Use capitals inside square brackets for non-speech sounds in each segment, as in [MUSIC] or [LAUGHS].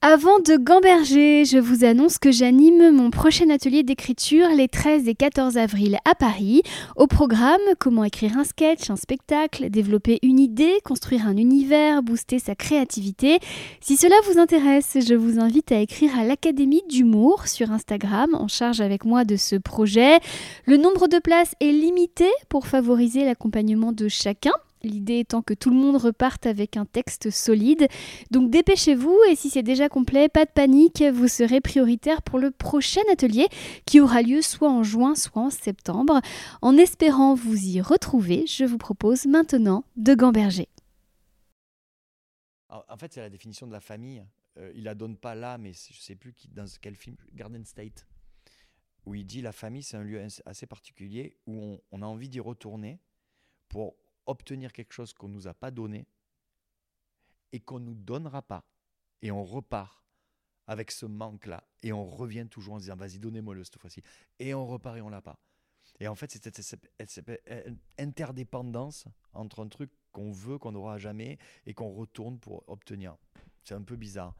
Avant de gamberger, je vous annonce que j'anime mon prochain atelier d'écriture les 13 et 14 avril à Paris. Au programme, comment écrire un sketch, un spectacle, développer une idée, construire un univers, booster sa créativité. Si cela vous intéresse, je vous invite à écrire à l'Académie d'humour sur Instagram en charge avec moi de ce projet. Le nombre de places est limité pour favoriser l'accompagnement de chacun. L'idée étant que tout le monde reparte avec un texte solide. Donc dépêchez-vous et si c'est déjà complet, pas de panique, vous serez prioritaire pour le prochain atelier qui aura lieu soit en juin, soit en septembre. En espérant vous y retrouver, je vous propose maintenant de gamberger. En fait, c'est la définition de la famille. Euh, il la donne pas là, mais je sais plus dans quel film, Garden State, où il dit la famille, c'est un lieu assez particulier où on, on a envie d'y retourner pour obtenir quelque chose qu'on ne nous a pas donné et qu'on ne nous donnera pas. Et on repart avec ce manque-là. Et on revient toujours en disant, vas-y, donnez-moi-le cette fois-ci. Et on repart et on l'a pas. Et en fait, c'est cette interdépendance entre un truc qu'on veut, qu'on n'aura jamais, et qu'on retourne pour obtenir. C'est un peu bizarre.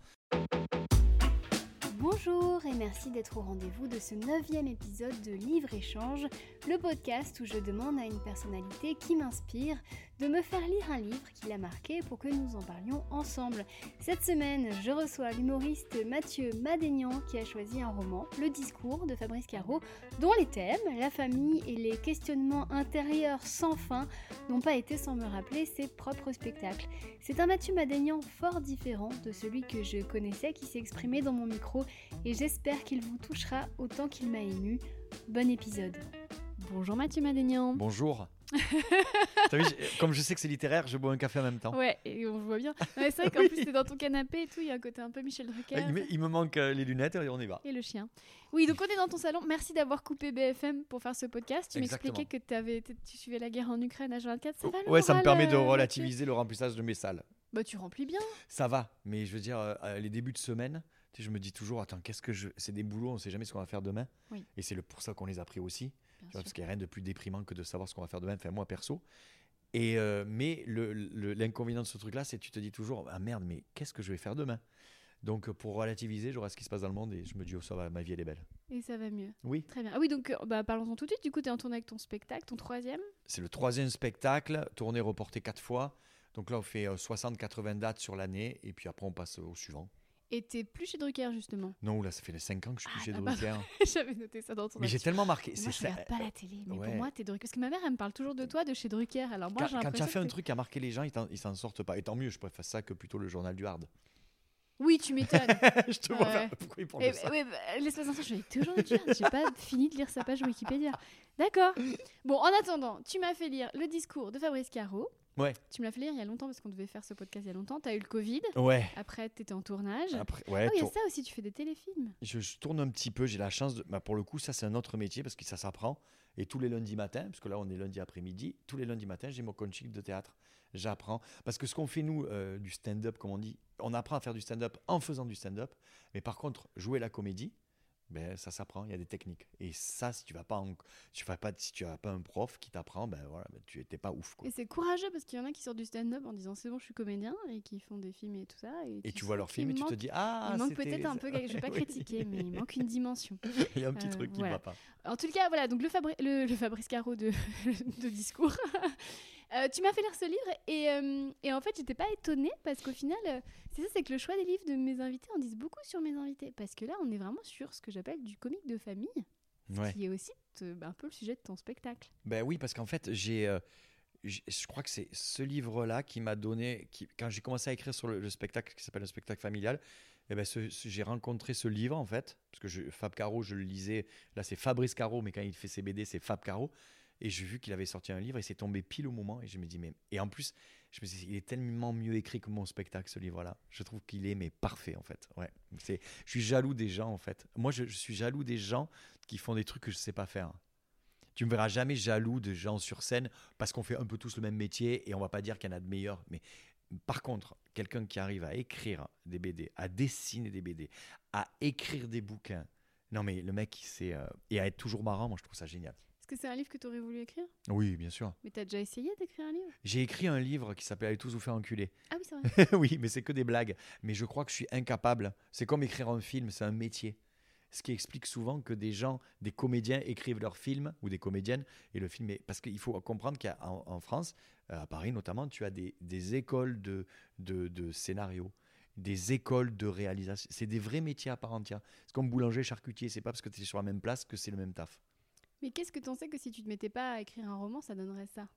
Bonjour et merci d'être au rendez-vous de ce neuvième épisode de Livre Échange, le podcast où je demande à une personnalité qui m'inspire de me faire lire un livre qui l'a marqué pour que nous en parlions ensemble. Cette semaine, je reçois l'humoriste Mathieu Madénian qui a choisi un roman, Le discours de Fabrice Caro, dont les thèmes, la famille et les questionnements intérieurs sans fin, n'ont pas été sans me rappeler ses propres spectacles. C'est un Mathieu Madénian fort différent de celui que je connaissais qui s'est exprimé dans mon micro et j'espère qu'il vous touchera autant qu'il m'a ému. Bon épisode. Bonjour Mathieu Madénian. Bonjour. Comme je sais que c'est littéraire, je bois un café en même temps. Ouais, et on voit bien. [LAUGHS] c'est vrai qu'en plus, t'es dans ton canapé et tout, il y a un côté un peu Michel Drucker. Il me, manque euh, les lunettes et on y va. Et le chien. Oui, donc on est dans ton salon. Merci d'avoir coupé BFM pour faire ce podcast. Tu m'expliquais que avais, tu suivais la guerre en Ukraine à 24. Ça va Ouais, ça me permet de relativiser le remplissage de mes salles. Bah, tu remplis bien. Ça va, mais je veux dire, euh, les débuts de semaine, je me dis toujours, attends, qu'est-ce que je. C'est des boulots, on sait jamais ce qu'on va faire demain. Et c'est pour ça qu'on les a pris aussi parce qu'il n'y a rien de plus déprimant que de savoir ce qu'on va faire demain, enfin moi perso. Et euh, mais l'inconvénient de ce truc-là, c'est que tu te dis toujours ah merde, mais qu'est-ce que je vais faire demain? Donc pour relativiser, je vois ce qui se passe dans le monde et je me dis oh ça va, ma vie elle est belle. Et ça va mieux. Oui. Très bien. Ah oui, donc euh, bah, parlons-en tout de suite. Du coup, tu es en tournée avec ton spectacle, ton troisième? C'est le troisième spectacle, tourné reporté quatre fois. Donc là, on fait 60-80 euh, dates sur l'année et puis après, on passe au suivant. Et t'es plus chez Drucker justement Non, là ça fait les 5 ans que je suis plus ah, chez Drucker. [LAUGHS] J'avais noté ça dans ton Mais j'ai tellement marqué. Moi je regarde pas la télé, mais pour moi t'es Drucker. Parce que ma mère elle me parle toujours de toi, de chez Drucker. Alors moi Quand, quand tu as fait un truc qui a marqué les gens, ils s'en sortent pas. Et tant mieux, je préfère ça que plutôt le journal du Hard. Oui, tu m'étonnes. [LAUGHS] je te vois faire. Pourquoi il parle de ça bah, L'espace d'un je vais toujours le dire. J'ai pas [LAUGHS] fini de lire sa page Wikipédia. D'accord. Bon, en attendant, tu m'as fait lire le discours de Fabrice Caro. Ouais. Tu me l'as fait lire il y a longtemps parce qu'on devait faire ce podcast il y a longtemps. Tu as eu le Covid. Ouais. Après, tu étais en tournage. Après, ouais, ah, il y a ça aussi, tu fais des téléfilms. Je, tourne un petit peu, j'ai la chance de. Bah, pour le coup, ça, c'est un autre métier parce que ça s'apprend. Et tous les lundis matins, parce que là, on est lundi après-midi, tous les lundis matins, j'ai mon coaching de théâtre. J'apprends. Parce que ce qu'on fait, nous, euh, du stand-up, comme on dit, on apprend à faire du stand-up en faisant du stand-up. Mais par contre, jouer la comédie, ben, ça s'apprend, il y a des techniques. Et ça, si tu vas pas, tu vas pas, si tu as pas un prof qui t'apprend, ben voilà, ben, tu n'étais pas ouf. Et c'est courageux parce qu'il y en a qui sortent du stand-up en disant c'est bon, je suis comédien et qui font des films et tout ça. Et, tu, vois leurs films et tu te dis ah, il manque peut-être un peu, je vais pas [LAUGHS] critiquer, mais il manque une dimension. [LAUGHS] il y a un petit truc qui ne va pas. En tout cas, voilà, donc le, le, Fabrice Caro de, [LAUGHS] de discours. Euh, tu m'as fait lire ce livre et, euh, et en fait, j'étais pas étonnée parce qu'au final, euh, c'est ça, c'est que le choix des livres de mes invités en disent beaucoup sur mes invités. Parce que là, on est vraiment sur ce que j'appelle du comique de famille, qui est aussi un peu le sujet de ton spectacle. Ben oui, parce qu'en fait, j'ai. je crois que c'est ce livre-là qui m'a donné, qui, quand j'ai commencé à écrire sur le, spectacle qui s'appelle le spectacle familial, eh ben j'ai rencontré ce livre en fait, parce que je, Fab Caro, je le lisais, là c'est Fabrice Caro, mais quand il fait ses BD, c'est Fab Caro. Et j'ai vu qu'il avait sorti un livre et c'est tombé pile au moment. Et je me dis, mais. Et en plus, je me il est tellement mieux écrit que mon spectacle, ce livre-là. Je trouve qu'il est, mais parfait, en fait. Ouais. Je suis jaloux des gens, en fait. Moi, je, suis jaloux des gens qui font des trucs que je sais pas faire. Tu me verras jamais jaloux de gens sur scène parce qu'on fait un peu tous le même métier et on va pas dire qu'il y en a de meilleurs. Mais par contre, quelqu'un qui arrive à écrire des BD, à dessiner des BD, à écrire des bouquins, non mais le mec, il sait, euh, et à être toujours marrant, moi je trouve ça génial que c'est un livre que tu aurais voulu écrire? Oui, bien sûr. Mais tu as déjà essayé d'écrire un livre? J'ai écrit un livre qui s'appelle Allez tous vous faire enculer. Ah oui, c'est vrai. [LAUGHS] oui, mais c'est que des blagues. Mais je crois que je suis incapable. C'est comme écrire un film, c'est un métier. Ce qui explique souvent que des gens, des comédiens écrivent leurs films ou des comédiennes et le film est... Parce qu'il faut comprendre qu'en en France, euh, à Paris notamment, tu as des, des écoles de, de, de scénario des écoles de réalisation. C'est des vrais métiers à part entière. C'est comme boulanger, charcutier. C'est pas parce que tu es sur la même place que c'est le même taf. Mais qu'est-ce que tu en sais que si tu te mettais pas à écrire un roman, ça donnerait ça?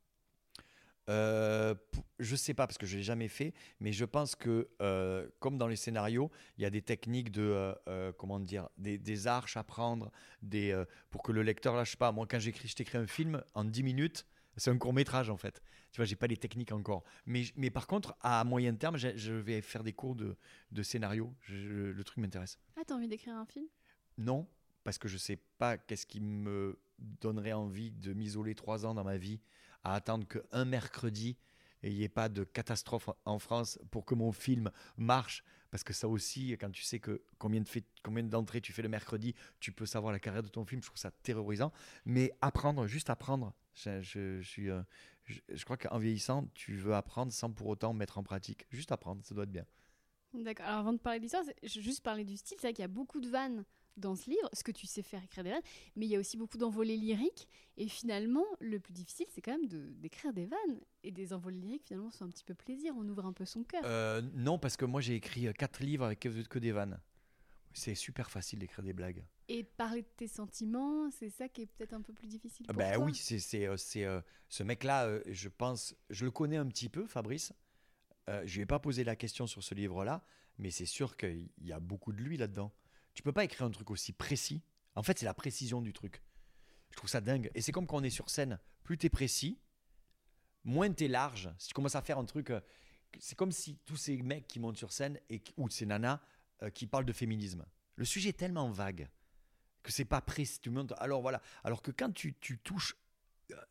Euh, je sais pas parce que je l'ai jamais fait, mais je pense que euh, comme dans les scénarios, il y a des techniques de euh, euh, comment dire, des, des, arches à prendre, des pour que le lecteur lâche pas. Moi, quand j'écris, je t'écris un film en 10 minutes, c'est un court métrage en fait. Tu vois, j'ai pas les techniques encore. Mais, mais par contre, à moyen terme, je vais faire des cours de, de scénario. Je, le truc m'intéresse. Ah, t'as envie d'écrire un film? Non, parce que je sais pas qu'est-ce qui me donnerait envie de m'isoler trois ans dans ma vie à attendre qu'un mercredi il n'y ait pas de catastrophe en France pour que mon film marche. Parce que ça aussi, quand tu sais que combien, de combien d'entrées tu fais le mercredi, tu peux savoir la carrière de ton film. Je trouve ça terrorisant. Mais apprendre, juste apprendre. Je, je, suis, euh, je, je crois qu'en vieillissant, tu veux apprendre sans pour autant mettre en pratique. Juste apprendre, ça doit être bien. D'accord. Alors avant de parler de l'histoire, je juste parler du style. C'est vrai qu'il y a beaucoup de vannes dans ce livre, ce que tu sais faire écrire des vannes, mais il y a aussi beaucoup d'envolées lyriques. Et finalement, le plus difficile, c'est quand même d'écrire des vannes. Et des envolées lyriques, finalement, sont un petit peu plaisir. On ouvre un peu son cœur. Euh, non, parce que moi, j'ai écrit euh, quatre livres avec que, des vannes. C'est super facile d'écrire des blagues. Et parler de tes sentiments, c'est ça qui est peut-être un peu plus difficile pour ben toi. oui, c'est euh, ce mec-là, je pense, je le connais un petit peu, Fabrice. Euh, je lui ai pas posé la question sur ce livre-là, mais c'est sûr qu'il y a beaucoup de lui là-dedans. Tu peux pas écrire un truc aussi précis. En fait, c'est la précision du truc. Je trouve ça dingue. Et c'est comme quand on est sur scène. Plus tu es précis, moins tu es large. Si tu commences à faire un truc. euh, c'est comme si tous ces mecs qui montent sur scène, et, ou ces nanas, euh, qui parlent de féminisme. Le sujet est tellement vague que c'est pas précis. Tu montes, alors voilà. Alors que quand tu touches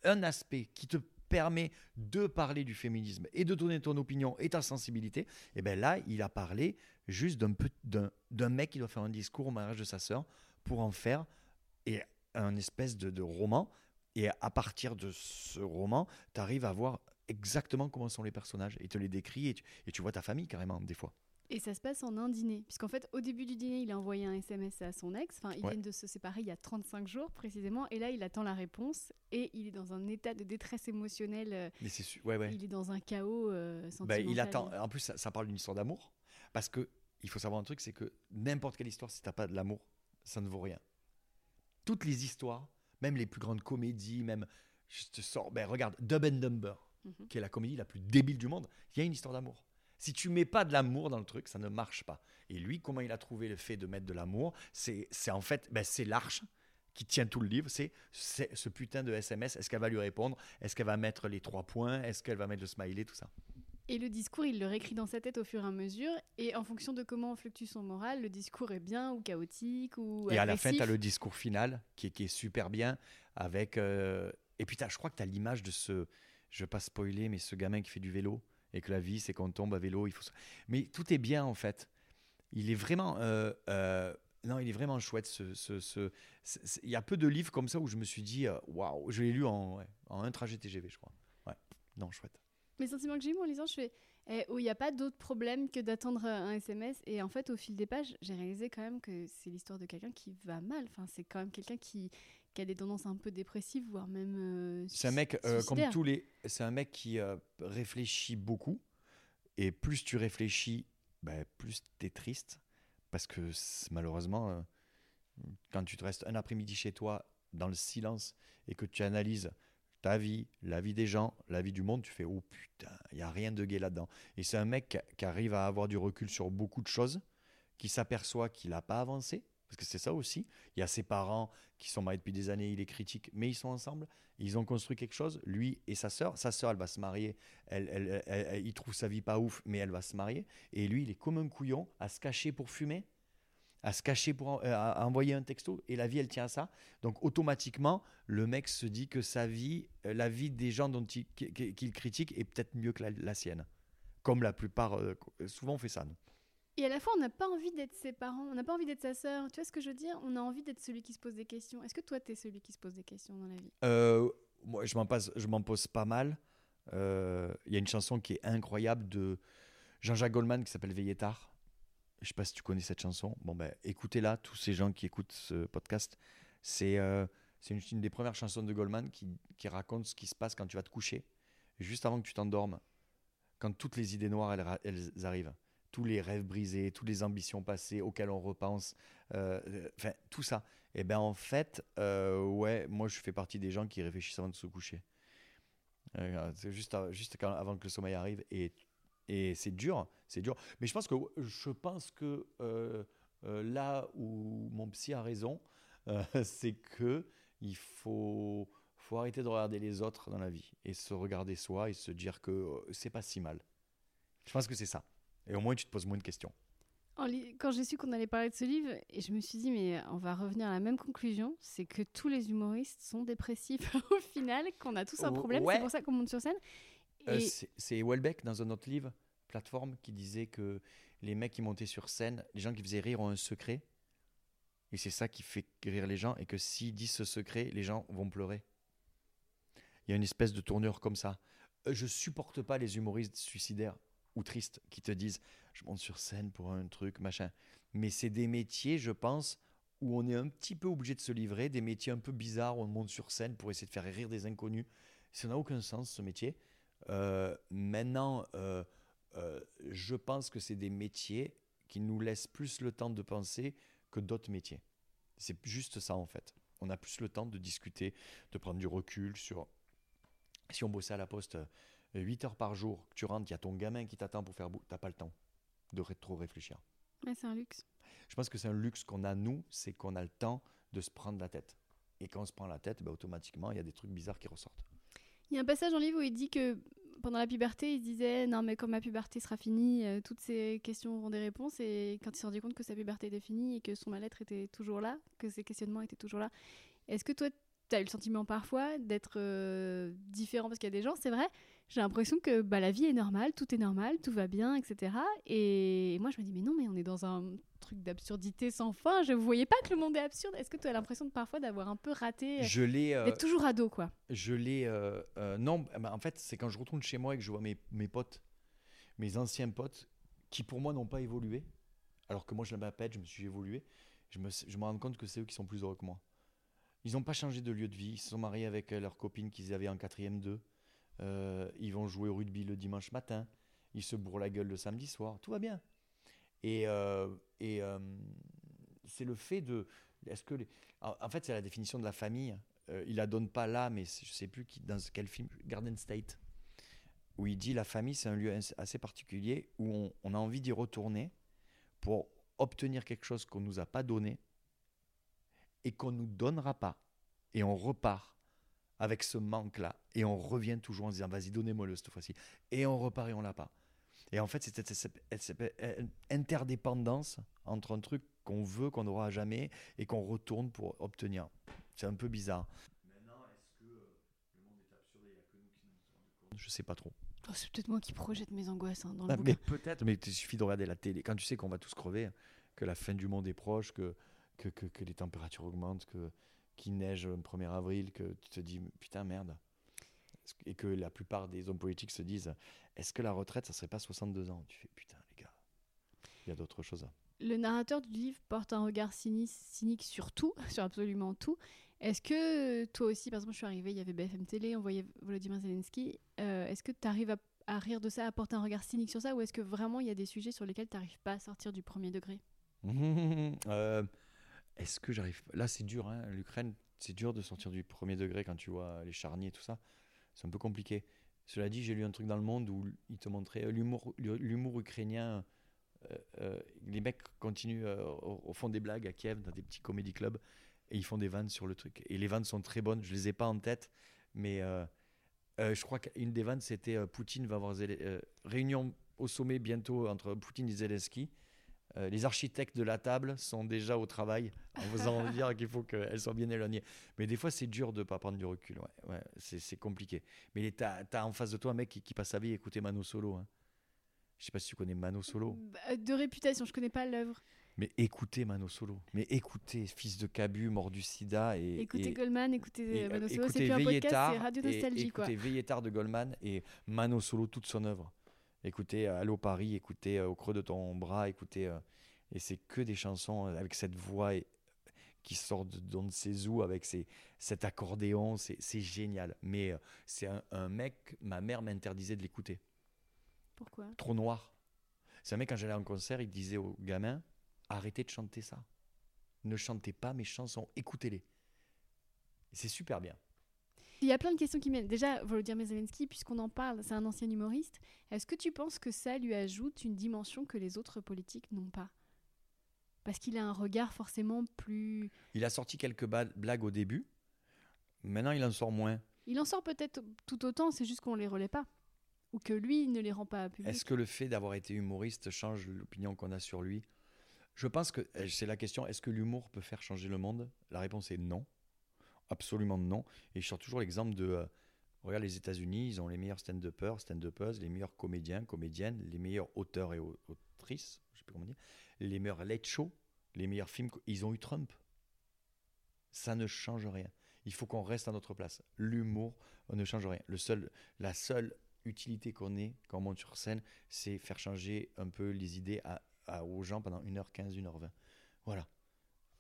un aspect qui te permet de parler du féminisme et de donner ton opinion et ta sensibilité, et ben là, il a parlé juste d'un mec qui doit faire un discours au mariage de sa sœur pour en faire et un espèce de, roman. Et à partir de ce roman, tu arrives à voir exactement comment sont les personnages et te les tu, et tu vois ta famille carrément des fois. Et ça se passe en un dîner. Puisqu'en fait, au début du dîner, il a envoyé un SMS à son ex. Enfin, ils Ouais. viennent de se séparer il y a 35 jours précisément. Et là, il attend la réponse. Et il est dans un état de détresse émotionnelle. euh, Mais c'est su- ouais ouais. Il est dans un chaos euh, Ben, sentimental. il attend. En plus, ça, ça parle d'une histoire d'amour. Parce que il faut savoir un truc, c'est que n'importe quelle histoire, si t'as pas de l'amour, ça ne vaut rien. Toutes les histoires, même les plus grandes comédies, même, je te sors, ben regarde, Dub and Dumber, Mhm. qui est la comédie la plus débile du monde, il y a une histoire d'amour. Si tu mets pas de l'amour dans le truc, ça ne marche pas. Et lui, comment il a trouvé le fait de mettre de l'amour C'est en fait, ben, c'est l'arche qui tient tout le livre. C'est ce putain de SMS. Est-ce qu'elle va lui répondre? Est-ce qu'elle va mettre les trois points? Est-ce qu'elle va mettre le smiley Tout ça? Et le discours, il le réécrit dans sa tête au fur et à mesure. Et en fonction de comment fluctue son moral, le discours est bien ou chaotique ou Et à la fin, tu as le discours final qui est, qui est super bien. Avec, euh, Et puis, t'as- je crois que tu as l'image de ce. Je ne veux pas spoiler, mais ce gamin qui fait du vélo. Et que la vie, c'est qu'on tombe à vélo. Il faut... Mais tout est bien, en fait. Il est vraiment. euh, euh, Non, il est vraiment chouette. Il y a peu de livres comme ça où je me suis dit, euh, waouh, je l'ai lu en, un trajet TGV, je crois. Ouais, non, chouette. Mes sentiments que j'ai eu en lisant, je fais eh, oh, il n'y a pas d'autre problème que d'attendre un SMS. Et en fait, au fil des pages, j'ai réalisé quand même que c'est l'histoire de quelqu'un qui va mal. Enfin, c'est quand même quelqu'un qui, qui a des tendances un peu dépressives, voire même. euh, C'est un mec, euh, comme tous les. C'est un mec qui euh, réfléchit beaucoup. Et plus tu réfléchis, ben, plus tu es triste. Parce que malheureusement, euh, quand tu te restes un après-midi chez toi, dans le silence, et que tu analyses ta vie, la vie des gens, la vie du monde, tu fais Oh putain, il n'y a rien de gay là-dedans. Et c'est un mec qui- qui arrive à avoir du recul sur beaucoup de choses, qui s'aperçoit qu'il n'a pas avancé. Parce que c'est ça aussi. Il y a ses parents qui sont mariés depuis des années, il les critique, mais ils sont ensemble. Ils ont construit quelque chose, lui et sa sœur. Sa sœur, elle va se marier. Elle, elle- il trouve sa vie pas ouf, mais elle va se marier. Et lui, il est comme un couillon à se cacher pour fumer, à se cacher pour euh, envoyer un texto. Et la vie, elle tient à ça. Donc automatiquement, le mec se dit que sa vie, euh, la vie des gens qu'il critique est peut-être mieux que la, la sienne. Comme la plupart, euh, souvent on fait ça. nous. Et à la fois, on n'a pas envie d'être ses parents, on n'a pas envie d'être sa sœur. Tu vois ce que je veux dire? On a envie d'être celui qui se pose des questions. Est-ce que toi, tu es celui qui se pose des questions dans la vie? Euh, moi, je m'en passe, je m'en pose pas mal. Euh, Il y a une chanson qui est incroyable de Jean-Jacques Goldman qui s'appelle Veillez tard. Je sais pas si tu connais cette chanson. Bon ben, écoutez-la, tous ces gens qui écoutent ce podcast. C'est euh, c'est une, des premières chansons de Goldman qui, qui raconte ce qui se passe quand tu vas te coucher, juste avant que tu t'endormes, quand toutes les idées noires elles arrivent, tous les rêves brisés, toutes les ambitions passées auxquelles on repense, euh, euh, tout ça. Et ben en fait, euh, ouais, moi je fais partie des gens qui réfléchissent avant de se coucher. Euh, c'est juste, avant que le sommeil arrive et, et c'est dur, c'est dur. Mais je pense que je pense que là où mon psy a raison, [LAUGHS] c'est que il faut faut arrêter de regarder les autres dans la vie et se regarder soi et se dire que c'est pas si mal. Je pense que c'est ça. Et au moins tu te poses moins de questions. Quand j'ai su qu'on allait parler de ce livre, et je me suis dit, mais on va revenir à la même conclusion, c'est que tous les humoristes sont dépressifs [LAUGHS] au final, qu'on a tous un problème, ouais. c'est pour ça qu'on monte sur scène. Euh, Et c'est- c'est Welbeck dans un autre livre, Plateforme, qui disait que les mecs qui montaient sur scène, les gens qui faisaient rire ont un secret. Et c'est ça qui fait rire les gens. Et que s'ils disent ce secret, les gens vont pleurer. Il y a une espèce de tournure comme ça. Euh, Je supporte pas les humoristes suicidaires tristes qui te disent je monte sur scène pour un truc, machin. Mais c'est des métiers, je pense, où on est un petit peu obligé de se livrer, des métiers un peu bizarres où on monte sur scène pour essayer de faire rire des inconnus. Ça n'a aucun sens, ce métier. Euh, maintenant, euh, euh, je pense que c'est des métiers qui nous laissent plus le temps de penser que d'autres métiers. C'est juste ça en fait. On a plus le temps de discuter, de prendre du recul sur... Si on bossait à la poste 8 heures par jour, que tu rentres, il y a ton gamin qui t'attend pour faire... bou- T'as pas le temps de trop réfléchir. C'est un luxe. Je pense que c'est un luxe qu'on a nous, c'est qu'on a le temps de se prendre la tête. Et quand on se prend la tête, ben, automatiquement, il y a des trucs bizarres qui ressortent. Il y a un passage dans le livre où il dit que pendant la puberté, il disait non mais quand ma puberté sera finie, euh, toutes ces questions auront des réponses. Et quand il s'est rendu compte que sa puberté était finie et que son mal-être était toujours là, que ses questionnements étaient toujours là, est-ce que toi, tu as eu le sentiment parfois d'être euh, différent? Parce qu'il y a des gens, c'est vrai, j'ai l'impression que bah, la vie est normale, tout est normal, tout va bien, etc. Et moi, je me dis mais non, mais on est dans un truc d'absurdité sans fin. Je ne voyais pas que le monde est absurde? Est-ce que tu as l'impression de, parfois d'avoir un peu raté, euh, Je l'ai... euh, d'être toujours ado quoi? Je l'ai. euh, euh, non, bah, en fait, c'est quand je retourne chez moi et que je vois mes, mes potes, mes anciens potes, qui pour moi n'ont pas évolué, alors que moi je m'appelle, je me suis évolué, je me, je me rends compte que c'est eux qui sont plus heureux que moi. Ils n'ont pas changé de lieu de vie, ils se sont mariés avec leur copine qu'ils avaient en quatrième 2. Euh, ils vont jouer au rugby le dimanche matin, ils se bourrent la gueule le samedi soir, tout va bien. Et, euh, et euh, c'est le fait de. Est-ce que en fait, c'est la définition de la famille. Il la donne pas là, mais je sais plus dans quel film, Garden State, où il dit la famille, c'est un lieu assez particulier où on, on a envie d'y retourner pour obtenir quelque chose qu'on nous a pas donné et qu'on nous donnera pas. Et on repart avec ce manque-là. Et on revient toujours en se disant, vas-y, donnez-moi-le cette fois-ci. Et on repart et on l'a pas. Et en fait, c'est cette, interdépendance entre un truc qu'on veut, qu'on n'aura jamais, et qu'on retourne pour obtenir. C'est un peu bizarre. Maintenant, est-ce que le monde est absurde et il n'y a que nous qui nous rendons compte? Je sais pas trop. Oh, c'est peut-être moi qui projette mes angoisses hein, dans le Ah, mais peut-être, mais il suffit de regarder la télé. Quand tu sais qu'on va tous crever, que la fin du monde est proche, que, que, que, que les températures augmentent, que qu'il neige le 1er avril, que tu te dis putain merde. Et que la plupart des hommes politiques se disent est-ce que la retraite, ça serait pas 62 ans? Tu fais putain les gars, il y a d'autres choses. Le narrateur du livre porte un regard cynique, cynique sur tout, [LAUGHS] sur absolument tout. Est-ce que toi aussi, par exemple, je suis arrivée, il y avait BFM Télé, on voyait Volodymyr Zelensky. euh, est-ce que tu arrives à, à rire de ça, à porter un regard cynique sur ça, ou est-ce que vraiment il y a des sujets sur lesquels tu n'arrives pas à sortir du premier degré? [LAUGHS] Euh, Est-ce que j'arrive Là, c'est dur. hein, L'Ukraine, c'est dur de sortir du premier degré quand tu vois les charniers et tout ça. C'est un peu compliqué. Cela dit, j'ai lu un truc dans le monde où il te montrait euh, l'humour, ukrainien. euh, euh, les mecs continuent au, fond des blagues à Kiev, dans des petits comédie clubs, et ils font des vannes sur le truc. Et les vannes sont très bonnes. Je les ai pas en tête, mais je crois qu'une des vannes, c'était Poutine va avoir réunion au sommet bientôt entre Poutine et Zelensky. Euh, les architectes de la table sont déjà au travail en faisant [LAUGHS] dire qu'il faut qu'elles soient bien éloignées. Mais des fois, c'est dur de ne pas prendre du recul. Ouais, ouais, c'est, compliqué. Mais tu as, en face de toi un mec qui, qui passe sa vie à écouter Mano Solo. hein. Je sais pas si tu connais Mano Solo. Bah, de réputation, je connais pas l'œuvre. Mais écoutez Mano Solo. Mais écoutez Fils de Cabu, mort du sida. Et, Écoutez et- Goldman, écoutez et, Mano euh, Solo, c'est plus un podcast, c'est Radio et Nostalgie quoi. Écoutez Veillez tard de Goldman et Mano Solo, toute son œuvre. Écoutez euh, Allô Paris, écoutez euh, Au creux de ton bras, écoutez. euh, et c'est que des chansons avec cette voix et- qui sort de Don Sezou avec ses- cet accordéon. C'est génial. Mais c'est un, un mec, ma mère m'interdisait de l'écouter. Pourquoi? Trop noir. C'est un mec, quand j'allais en concert, il disait aux gamins arrêtez de chanter ça. Ne chantez pas mes chansons, écoutez-les. C'est super bien. Il y a plein de questions qui viennent. Déjà, Volodymyr Zelensky, puisqu'on en parle, c'est un ancien humoriste. Est-ce que tu penses que ça lui ajoute une dimension que les autres politiques n'ont pas? Parce qu'il a un regard forcément plus. Il a sorti quelques blagues au début. Maintenant, il en sort moins. Il en sort peut-être tout autant, c'est juste qu'on les relaie pas. Ou que lui ne les rend pas publics. Est-ce que le fait d'avoir été humoriste change l'opinion qu'on a sur lui? Je pense que euh, c'est la question est-ce que l'humour peut faire changer le monde? La réponse est non. Absolument non. Et je sors toujours l'exemple de. euh, regarde les États-Unis, ils ont les meilleurs stand-uppers, stand-uppers, les meilleurs comédiens, comédiennes, les meilleurs auteurs et au- autrices, je sais pas comment dire, les meilleurs late show, les meilleurs films. Ils ont eu Trump. Ça ne change rien. Il faut qu'on reste à notre place. L'humour ne change rien. Le seul, la seule utilité qu'on ait quand on monte sur scène, c'est faire changer un peu les idées à, à- aux gens pendant 1h15, 1h20. Voilà.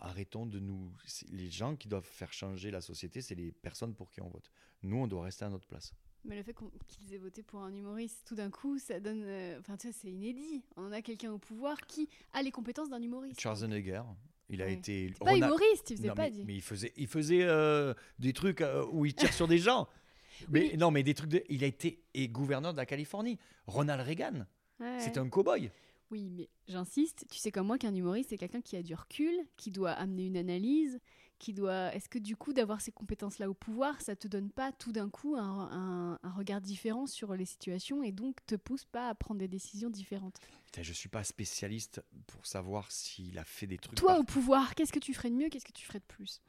Arrêtons de nous. Les gens qui doivent faire changer la société, c'est les personnes pour qui on vote. Nous, on doit rester à notre place. Mais le fait qu'ils aient voté pour un humoriste, tout d'un coup, ça donne. euh, Enfin, tu sais, c'est inédit. On a quelqu'un au pouvoir qui a les compétences d'un humoriste. Schwarzenegger, il a Ouais. été. Pas humoriste, il faisait Non, pas mais, dit. mais il faisait, il faisait euh, des trucs euh, où il tire sur des gens. [LAUGHS] Mais Oui. non, mais des trucs. De, il a été et gouverneur de la Californie. Ronald Reagan, Ouais. c'est un cow-boy. Oui, mais j'insiste, tu sais comme moi qu'un humoriste, c'est quelqu'un qui a du recul, qui doit amener une analyse, qui doit... Est-ce que du coup, d'avoir ces compétences-là au pouvoir, ça te donne pas tout d'un coup un, un- un regard différent sur les situations et donc te pousse pas à prendre des décisions différentes? Putain, je suis pas spécialiste pour savoir s'il a fait des trucs. Toi, par- au pouvoir, qu'est-ce que tu ferais de mieux Qu'est-ce que tu ferais de plus?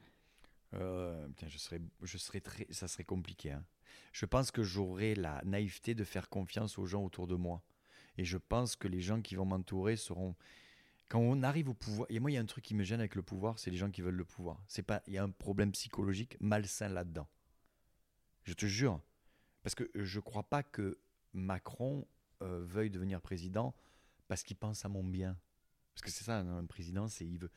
Euh, putain, je serais, je serais très, ça serait compliqué. hein. Je pense que j'aurais la naïveté de faire confiance aux gens autour de moi. Et je pense que les gens qui vont m'entourer seront. Quand on arrive au pouvoir, et moi il y a un truc qui me gêne avec le pouvoir, c'est les gens qui veulent le pouvoir. C'est pas, il y a un problème psychologique malsain là-dedans. Je te jure, parce que je crois pas que Macron euh, veuille devenir président parce qu'il pense à mon bien. Parce que c'est ça, un président, c'est il veut.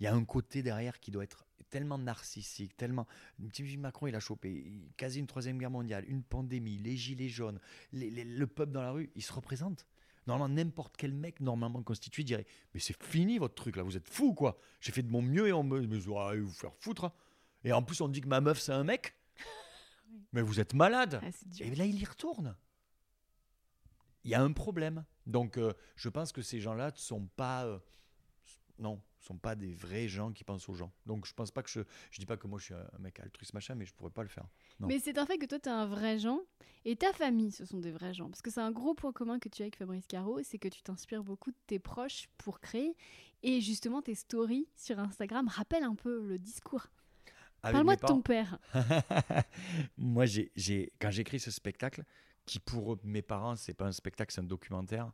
Il y a un côté derrière qui doit être tellement narcissique, tellement. T'imagines Macron, il a chopé quasi une troisième guerre mondiale, une pandémie, les gilets jaunes, les- les- le peuple dans la rue, il se représente. Normalement, n'importe quel mec normalement constitué dirait Mais c'est fini votre truc là, vous êtes fou quoi. J'ai fait de mon mieux et on me. Mais vous allez vous faire foutre. hein. Et en plus, on dit que ma meuf c'est un mec. [LAUGHS] Oui. Mais vous êtes malade. Ah. Et là, il y retourne. Il y a un problème. Donc, euh, je pense que ces gens-là ne sont pas. euh, non, sont pas des vrais gens qui pensent aux gens. Donc, je pense pas que je. Je dis pas que moi, je suis un mec altruiste, machin, mais je pourrais pas le faire. non. Mais c'est un fait que toi, tu es un vrai gens et ta famille, ce sont des vrais gens. Parce que c'est un gros point commun que tu as avec Fabrice Caro, c'est que tu t'inspires beaucoup de tes proches pour créer. Et justement, tes stories sur Instagram rappellent un peu le discours. Parle-moi de ton père. [LAUGHS] Moi, j'ai, quand j'écris ce spectacle, qui pour mes parents, c'est pas un spectacle, c'est un documentaire.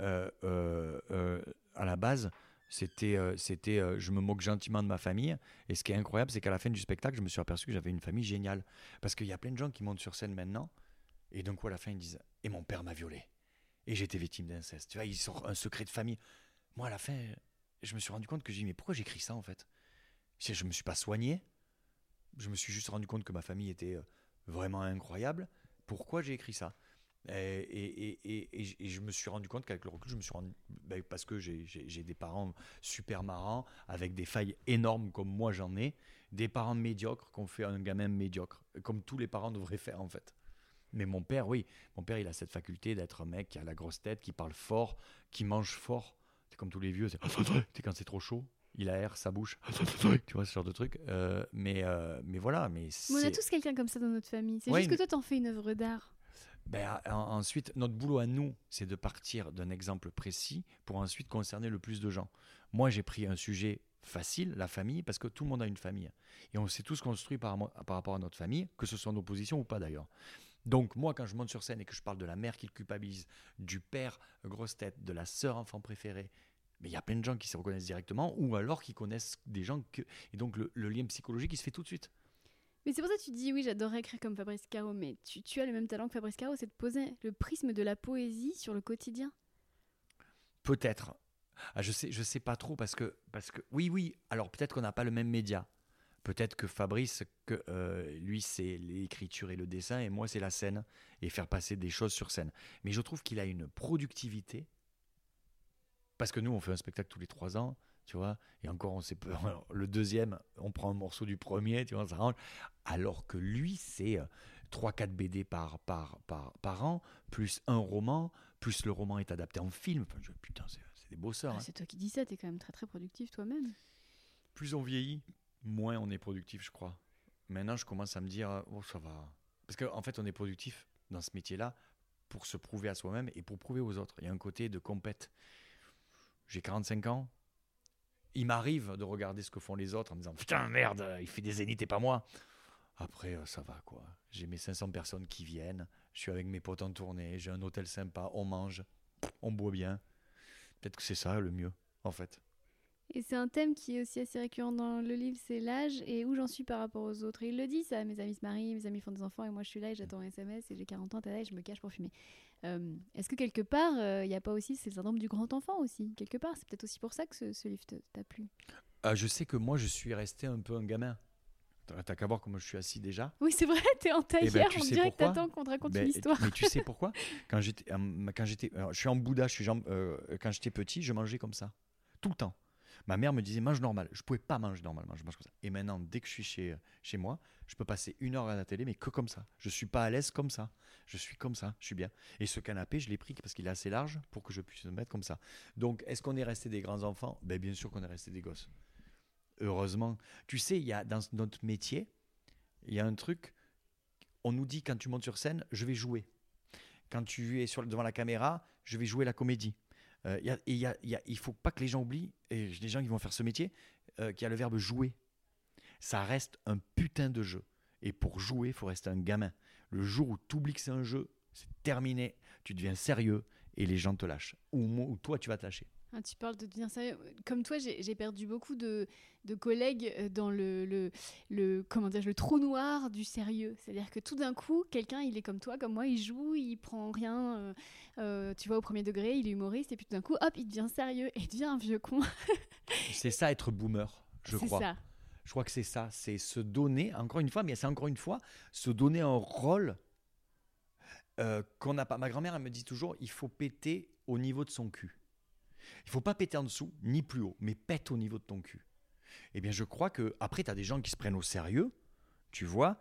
euh, euh, euh, à la base, c'était, euh, euh, je me moque gentiment de ma famille. Et ce qui est incroyable, c'est qu'à la fin du spectacle, je me suis aperçu que j'avais une famille géniale. Parce qu'il y a plein de gens qui montent sur scène maintenant, et d'un coup, à la fin, ils disent Et mon père m'a violé. Et j'étais victime d'inceste. Tu vois, ils sortent un secret de famille. Moi, à la fin, je me suis rendu compte que j'ai dit Mais pourquoi j'écris ça, en fait? Je me suis pas soigné. Je me suis juste rendu compte que ma famille était euh, vraiment incroyable. Pourquoi j'ai écrit ça? Et, et, et, et- et je- me suis rendu compte qu'avec le recul, je me suis rendu. ben, parce que j'ai- des parents super marrants, avec des failles énormes comme moi j'en ai, des parents médiocres qu'on fait un gamin médiocre, comme tous les parents devraient faire en fait. Mais mon père, oui, mon père, il a cette faculté d'être un mec qui a la grosse tête, qui parle fort, qui mange fort. C'est comme tous les vieux, c'est c'est quand c'est trop chaud, il aère sa bouche, tu vois ce genre de truc. Euh, mais, euh, mais voilà, mais Mais on a tous quelqu'un comme ça dans notre famille. C'est Ouais, juste que toi, t'en fais une œuvre d'art. Ben, en- ensuite, notre boulot à nous, c'est de partir d'un exemple précis pour ensuite concerner le plus de gens. Moi, j'ai pris un sujet facile, la famille, parce que tout le monde a une famille. Et on s'est tous construits par, rapport à notre famille, que ce soit en opposition ou pas d'ailleurs. Donc moi, quand je monte sur scène et que je parle de la mère qui le culpabilise, du père grosse tête, de la sœur enfant préférée, mais il y a plein de gens qui se reconnaissent directement, ou alors qui connaissent des gens. Et donc le, le lien psychologique, il se fait tout de suite. Mais c'est pour ça que tu dis, oui, j'adorerais écrire comme Fabrice Caro, mais tu, as le même talent que Fabrice Caro, c'est de poser le prisme de la poésie sur le quotidien. Peut-être. Ah, je sais, je sais pas trop parce que, parce que, oui, oui. Alors peut-être qu'on n'a pas le même média. Peut-être que Fabrice, que euh, lui, c'est l'écriture et le dessin, et moi, c'est la scène et faire passer des choses sur scène. Mais je trouve qu'il a une productivité parce que nous, on fait un spectacle tous les trois ans, tu vois, et encore, on sait pas. [LAUGHS] Le deuxième, on prend un morceau du premier, tu vois, ça range. Alors que lui, c'est 3-4 BD par, par, par, par an, plus un roman, plus le roman est adapté en film. Enfin, je- putain, c'est des bosseurs. Ah, hein. c'est toi qui dis ça, t'es quand même très très productif toi-même. Plus on vieillit, moins on est productif, je crois. Maintenant, je commence à me dire, oh, ça va. Parce qu'en fait, on est productif dans ce métier-là pour se prouver à soi-même et pour prouver aux autres. Il y a un côté de compète. J'ai 45 ans. Il m'arrive de regarder ce que font les autres en me disant Putain, merde, il fait des zéniths et pas moi. Après, euh, ça va quoi. J'ai mes 500 personnes qui viennent. Je suis avec mes potes en tournée. J'ai un hôtel sympa. On mange. On boit bien. Peut-être que c'est ça le mieux, en fait. Et c'est un thème qui est aussi assez récurrent dans le livre, c'est l'âge et où j'en suis par rapport aux autres. Il le dit ça, mes amis se marient, mes amis font des enfants et moi je suis là et j'attends un SMS et j'ai 40 ans, t'es là et je me cache pour fumer. Euh, Est-ce que quelque part, il n'y a pas aussi, c'est le syndrome du grand enfant aussi, quelque part, c'est peut-être aussi pour ça que ce, ce livre t'a plu. Euh, je sais que moi, je suis resté un peu un gamin. T'as qu'à voir comment je suis assis déjà. Oui, c'est vrai, t'es en tailleur, Eh ben, tu on dirait que t'attends qu'on te raconte Ben, une histoire. Mais tu sais [LAUGHS] pourquoi? Quand j'étais, euh, quand je suis en Bouddha, je suis euh, quand j'étais petit, je mangeais comme ça, tout le temps. Ma mère me disait mange normal. Je pouvais pas manger normalement, je mange comme ça. Et maintenant, dès que je suis chez, chez moi, je peux passer une heure à la télé, mais que comme ça. Je suis pas à l'aise comme ça. Je suis comme ça, je suis bien. Et ce canapé, je l'ai pris parce qu'il est assez large pour que je puisse me mettre comme ça. Donc, est-ce qu'on est resté des grands enfants? Ben bien sûr qu'on est resté des gosses. Heureusement. Tu sais, il y a dans notre métier, il y a un truc. On nous dit quand tu montes sur scène, je vais jouer. Quand tu es devant la caméra, je vais jouer la comédie. Euh, il y il faut pas que les gens oublient, et les gens qui vont faire ce métier, euh, qu'il y a le verbe jouer. Ça reste un putain de jeu. Et pour jouer, il faut rester un gamin. Le jour où tu oublies que c'est un jeu, c'est terminé. Tu deviens sérieux et les gens te lâchent. Ou toi, tu vas te lâcher. Ah, tu parles de devenir sérieux. Comme toi, j'ai perdu beaucoup de, de collègues euh, dans le, le, le, comment dire, le trou noir du sérieux. C'est-à-dire que tout d'un coup, quelqu'un, il est comme toi, comme moi, il joue, il prend rien, euh, euh, tu vois, au premier degré, il est humoriste, et puis tout d'un coup, hop, il devient sérieux et il [LAUGHS] devient un vieux con. C'est ça être boomer, je C'est crois. ça. Je crois que c'est ça, c'est se donner, encore une fois, mais c'est encore une fois, se donner un rôle euh, qu'on n'a pas. Ma grand-mère, elle me dit toujours, il faut péter au niveau de son cul. Il faut pas péter en dessous, ni plus haut, mais pète au niveau de ton cul. Eh bien, je crois que après, tu as des gens qui se prennent au sérieux, tu vois,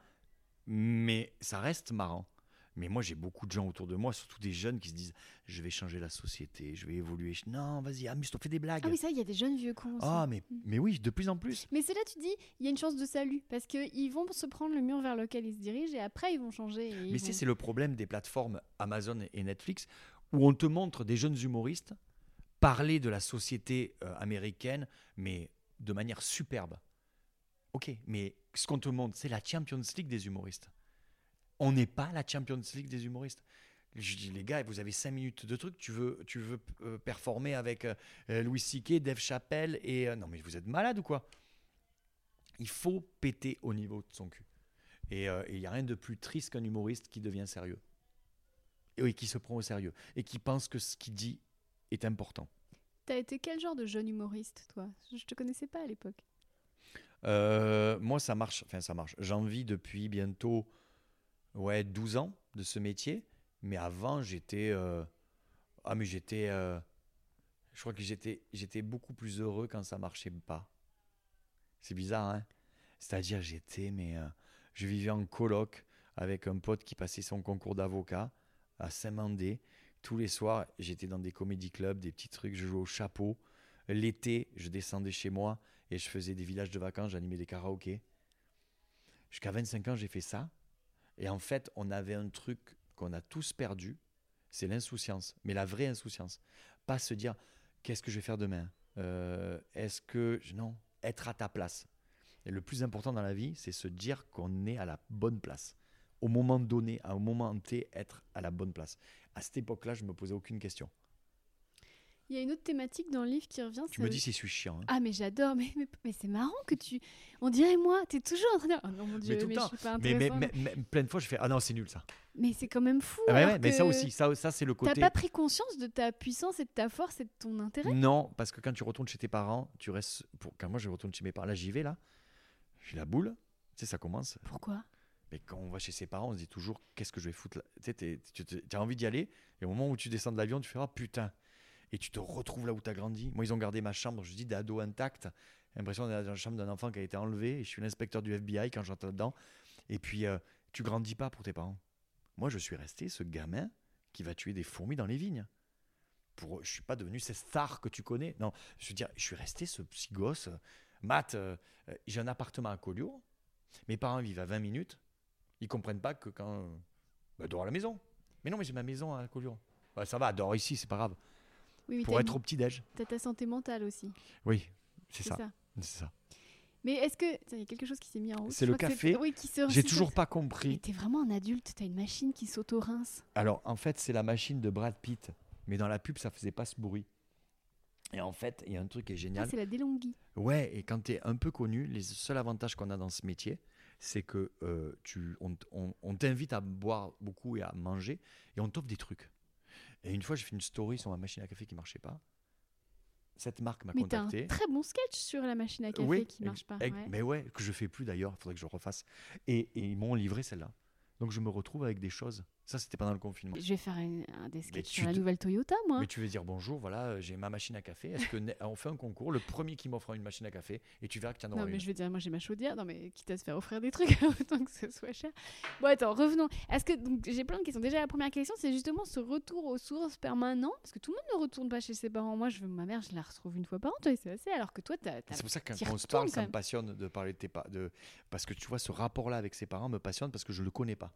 mais ça reste marrant. Mais moi, j'ai beaucoup de gens autour de moi, surtout des jeunes qui se disent Je vais changer la société, je vais évoluer. Non, vas-y, amuse-toi, fais des blagues. Ah oui, ça, il y a des jeunes vieux cons. Ah, mais, mais oui, de plus en plus. Mais c'est là, tu dis, il y a une chance de salut, parce qu'ils vont se prendre le mur vers lequel ils se dirigent, et après, ils vont changer. et Mais vont- c'est le problème des plateformes Amazon et Netflix où on te montre des jeunes humoristes parler de la société euh, américaine, mais de manière superbe. Ok, mais ce qu'on te montre, c'est la Champions League des humoristes. On n'est pas la Champions League des humoristes. Je dis, les gars, vous avez 5 minutes de truc, tu veux, tu veux euh, performer avec euh, Louis C.K., Dave Chappelle et... non mais vous êtes malade ou quoi? Il faut péter au niveau de son cul. Et il n'y a rien de plus triste qu'un humoriste qui devient sérieux. Et qui se prend au sérieux. Et qui pense que ce qu'il dit est important. T'as été quel genre de jeune humoriste, toi? Je te connaissais pas à l'époque. Euh, moi, ça marche. Enfin, ça marche. J'en vis depuis bientôt ouais, 12 ans de ce métier. Mais avant, j'étais. euh, Ah, mais j'étais. euh, Je crois que j'étais, j'étais beaucoup plus heureux quand ça marchait pas. C'est bizarre, hein? C'est-à-dire, j'étais. Mais je vivais en coloc avec un pote qui passait son concours d'avocat à Saint-Mandé. Tous les soirs, j'étais dans des comédie clubs, des petits trucs. Je jouais au chapeau. L'été, je descendais chez moi et je faisais des villages de vacances, j'animais des karaokés. Jusqu'à 25 ans, j'ai fait ça. Et en fait, on avait un truc qu'on a tous perdu, c'est l'insouciance, mais la vraie insouciance. Pas se dire, qu'est-ce que je vais faire demain? Euh, Est-ce que... Non, être à ta place. Et le plus important dans la vie, c'est se dire qu'on est à la bonne place, au moment donné, à un moment T, être à la bonne place. À cette époque-là, je me posais aucune question. Il y a une autre thématique dans le livre qui revient. Tu me dis si je suis chiant. hein. Ah mais j'adore, mais, mais, mais c'est marrant que tu... On dirait moi, t'es toujours en train de dire... Oh non mon dieu, tout le mais, temps. je suis pas mais, mais, plein de fois, je fais Ah non, c'est nul ça. Mais c'est quand même fou. Ah ouais, mais ça aussi, ça, ça c'est le T'as côté. pas pris conscience de ta puissance et de ta force et de ton intérêt? Non, parce que quand tu retournes chez tes parents, tu restes. Pour... Quand moi je retourne chez mes parents, là j'y vais là, j'ai la boule, tu sais, ça commence. Pourquoi? Mais quand on va chez ses parents, on se dit toujours Qu'est-ce que je vais foutre là? Tu as envie d'y aller, et au moment où tu descends de l'avion, tu fais Ah putain Et tu te retrouves là où tu as grandi. Moi, ils ont gardé ma chambre, je dis d'ado intact. J'ai l'impression d'être dans la chambre d'un enfant qui a été enlevé, je suis l'inspecteur du FBI quand j'entre là-dedans. Et puis, euh, tu grandis pas pour tes parents. Moi, je suis resté ce gamin qui va tuer des fourmis dans les vignes. Pour, je suis pas devenu cette star que tu connais. Non, je veux dire, je suis resté ce petit gosse. Matt, euh, euh, j'ai un appartement à Collioure. Mes parents vivent à 20 minutes. Ils comprennent pas que quand. bah, dors à la maison. Mais non, mais j'ai ma maison à Collioure. Ouais, ça va, dors ici, c'est pas grave. Oui, mais Pour être au petit-déj. t'as ta santé mentale aussi. Oui, c'est ça. ça. C'est ça. Mais est-ce que... Il y a quelque chose qui s'est mis en route? C'est le café. Oui, qui se J'ai toujours pas Mais compris. t'es vraiment un adulte, t'as une machine qui s'auto-rince. Alors, en fait, c'est la machine de Brad Pitt. Mais dans la pub, ça faisait pas ce bruit. Et en fait, il y a un truc qui est Ah, génial. c'est la délonguie. Ouais, et quand tu es un peu connu, les seuls avantages qu'on a dans ce métier, c'est que euh, tu, on, on- on t'invite à boire beaucoup et à manger, et on t'offre des trucs. Et une fois, j'ai fait une story sur ma machine à café qui marchait pas. Cette marque m'a Mais t'as un contacté. très bon sketch sur la machine à café oui, qui marche pas. ouais. Mais ouais, que je fais plus d'ailleurs, il faudrait que je refasse. Et, et ils m'ont livré celle-là. Donc je me retrouve avec des choses. Ça, c'était pendant le confinement. Je vais faire un, un des sketchs tu sur la nouvelle Toyota, moi. Mais tu veux dire bonjour, voilà, euh, j'ai ma machine à café. Est-ce que ne- on fait un concours Le premier qui m'offre une machine à café, et tu verras qu'il y en aura Non, mais une. je vais dire, moi j'ai ma chaudière. Non, mais quitte à se faire offrir des trucs, [LAUGHS] autant que ce soit cher. Bon, attends, revenons. Est-ce que donc j'ai plein de questions. Déjà, la première question, c'est justement ce retour aux sources permanent. Parce que tout le monde ne retourne pas chez ses parents. Moi, je veux ma mère, je la retrouve une fois par an, toi, c'est assez. Alors que toi, t'as. t'as- C'est pour ça que quand on se parle, ça me passionne de parler de tes parents. De... Parce que tu vois, ce rapport-là avec ses parents me passionne parce que je ne le connais pas.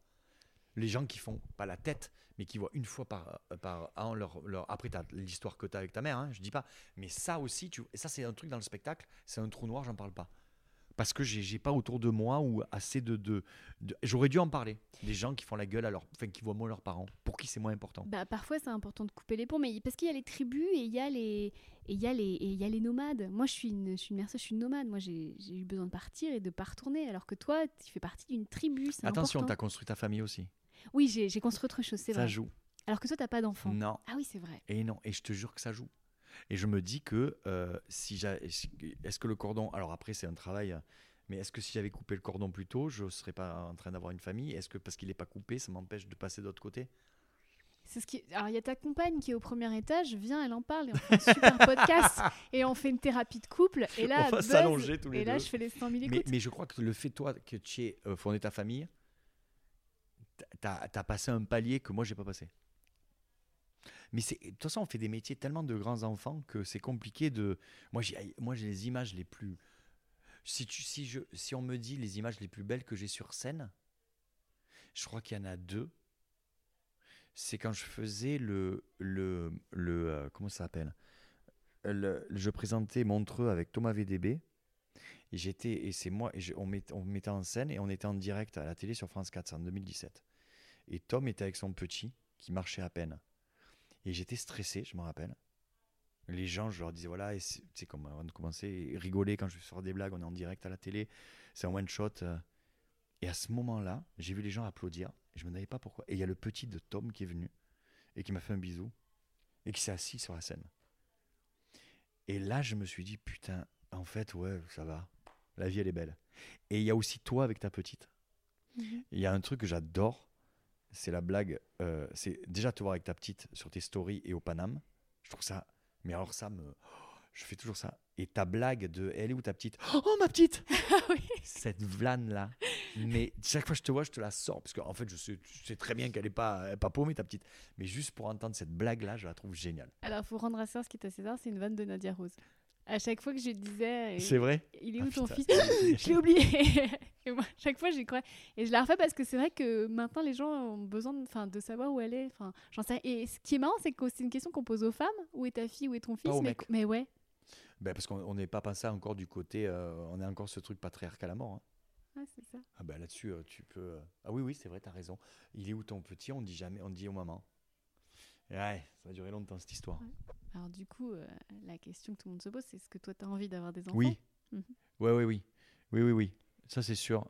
Les gens qui font pas la tête, mais qui voient une fois par, par an leur, leur... Après, l'histoire que tu as avec ta mère, hein, je dis pas. Mais ça aussi, tu... et ça, c'est un truc dans le spectacle, c'est un trou noir, j'en parle pas. Parce que j'ai j'ai pas autour de moi ou assez de. de, de- J'aurais dû en parler. Des gens qui font la gueule à leur. Enfin, qui voient moins leurs parents. Pour qui c'est moins important. Bah, parfois, c'est important de couper les ponts, mais parce qu'il y a les tribus et il y a les et il y a les et il y a les nomades. Moi, je suis une je suis une merceuse, je suis une nomade. Moi, j'ai eu besoin de partir et de pas retourner, alors que toi, tu fais partie d'une tribu. C'est Attention, tu as construit ta famille aussi. Oui, j'ai j'ai construit autre chose, c'est Ça vrai. joue. Alors que toi, t'as pas d'enfant. Non. Ah oui, c'est vrai. Et non, et je te jure que ça joue. Et je me dis que euh, si j'a- est-ce que le cordon, alors après c'est un travail, mais est-ce que si j'avais coupé le cordon plus tôt, je serais pas en train d'avoir une famille? Est-ce que parce qu'il n'est pas coupé, ça m'empêche de passer de l'autre côté? C'est ce qui. Alors, il y a ta compagne qui est au premier étage. Viens, elle en parle et on fait un super [LAUGHS] podcast et on fait une thérapie de couple. Et là, On va buzz, s'allonger tous les Et là, je fais les 100 000 mais, écoutes. mais je crois que le fait toi que tu aies euh, fondé ta famille, t'as as passé un palier que moi j'ai pas passé. Mais de toute façon on fait des métiers tellement de grands enfants que c'est compliqué de. Moi j'ai les images les plus. Si tu si je si on me dit les images les plus belles que j'ai sur scène, je crois qu'il y en a deux. C'est quand je faisais le le le euh, comment ça s'appelle? Le- je présentais Montreux avec Thomas VDB. Et j'étais, et c'est moi, et on, met- on me mettait en scène et on était en direct à la télé sur France 4, c'est en 2017. Et Tom était avec son petit qui marchait à peine. Et j'étais stressé, je me rappelle. Les gens, je leur disais, voilà, et c'est comme avant de commencer, rigoler quand je sors des blagues, on est en direct à la télé, c'est un one shot. euh. Et à ce moment-là, j'ai vu les gens applaudir, et je me demandais pas pourquoi. Et il y a le petit de Tom qui est venu, et qui m'a fait un bisou, et qui s'est assis sur la scène. Et là, je me suis dit, putain, en fait, ouais, ça va. La vie, elle est belle. Et il y a aussi toi avec ta petite. Mhm. Il y a un truc que j'adore, c'est la blague. euh, c'est déjà te voir avec ta petite sur tes stories et au Paname. Je trouve ça. Mais alors, ça me. Je fais toujours ça. Et ta blague de Elle est où ta petite? Oh, ma petite [LAUGHS] Ah oui. Cette vlane-là. Mais chaque fois que je te vois, je te la sors. Parce qu'en fait, je sais, je sais très bien qu'elle n'est pas, est pas paumée, ta petite. Mais juste pour entendre cette blague-là, je la trouve géniale. Alors, faut rendre à César ce qui est à César, c'est une vanne de Nadia Rose. À chaque fois que je disais, et- C'est vrai? il est Ah, où ton putain. fils Je l'ai [LAUGHS] oublié. [LAUGHS] et moi, chaque fois, j'y crois. Et je la refais parce que c'est vrai que maintenant, les gens ont besoin de, de savoir où elle est. Enfin, j'en sais. Et ce qui est marrant, c'est que c'est une question qu'on pose aux femmes. Où est ta fille Où est ton fils aux mais, ouais. ben, Parce qu'on on n'est pas passé encore du côté. euh, on est encore ce truc patriarcal à mort. hein. Ouais, c'est ça. Ah bah là-dessus, euh, tu peux. euh, Ah oui, oui, c'est vrai, t'as raison. Il est où ton petit? On dit jamais, on dit au maman. Ouais, ça va durer longtemps cette histoire. Alors du coup, euh, la question que tout le monde se pose, c'est est-ce que toi, tu as envie d'avoir des enfants Oui. Mhm. Ouais, ouais, oui. Oui, oui, oui. Ça, c'est sûr.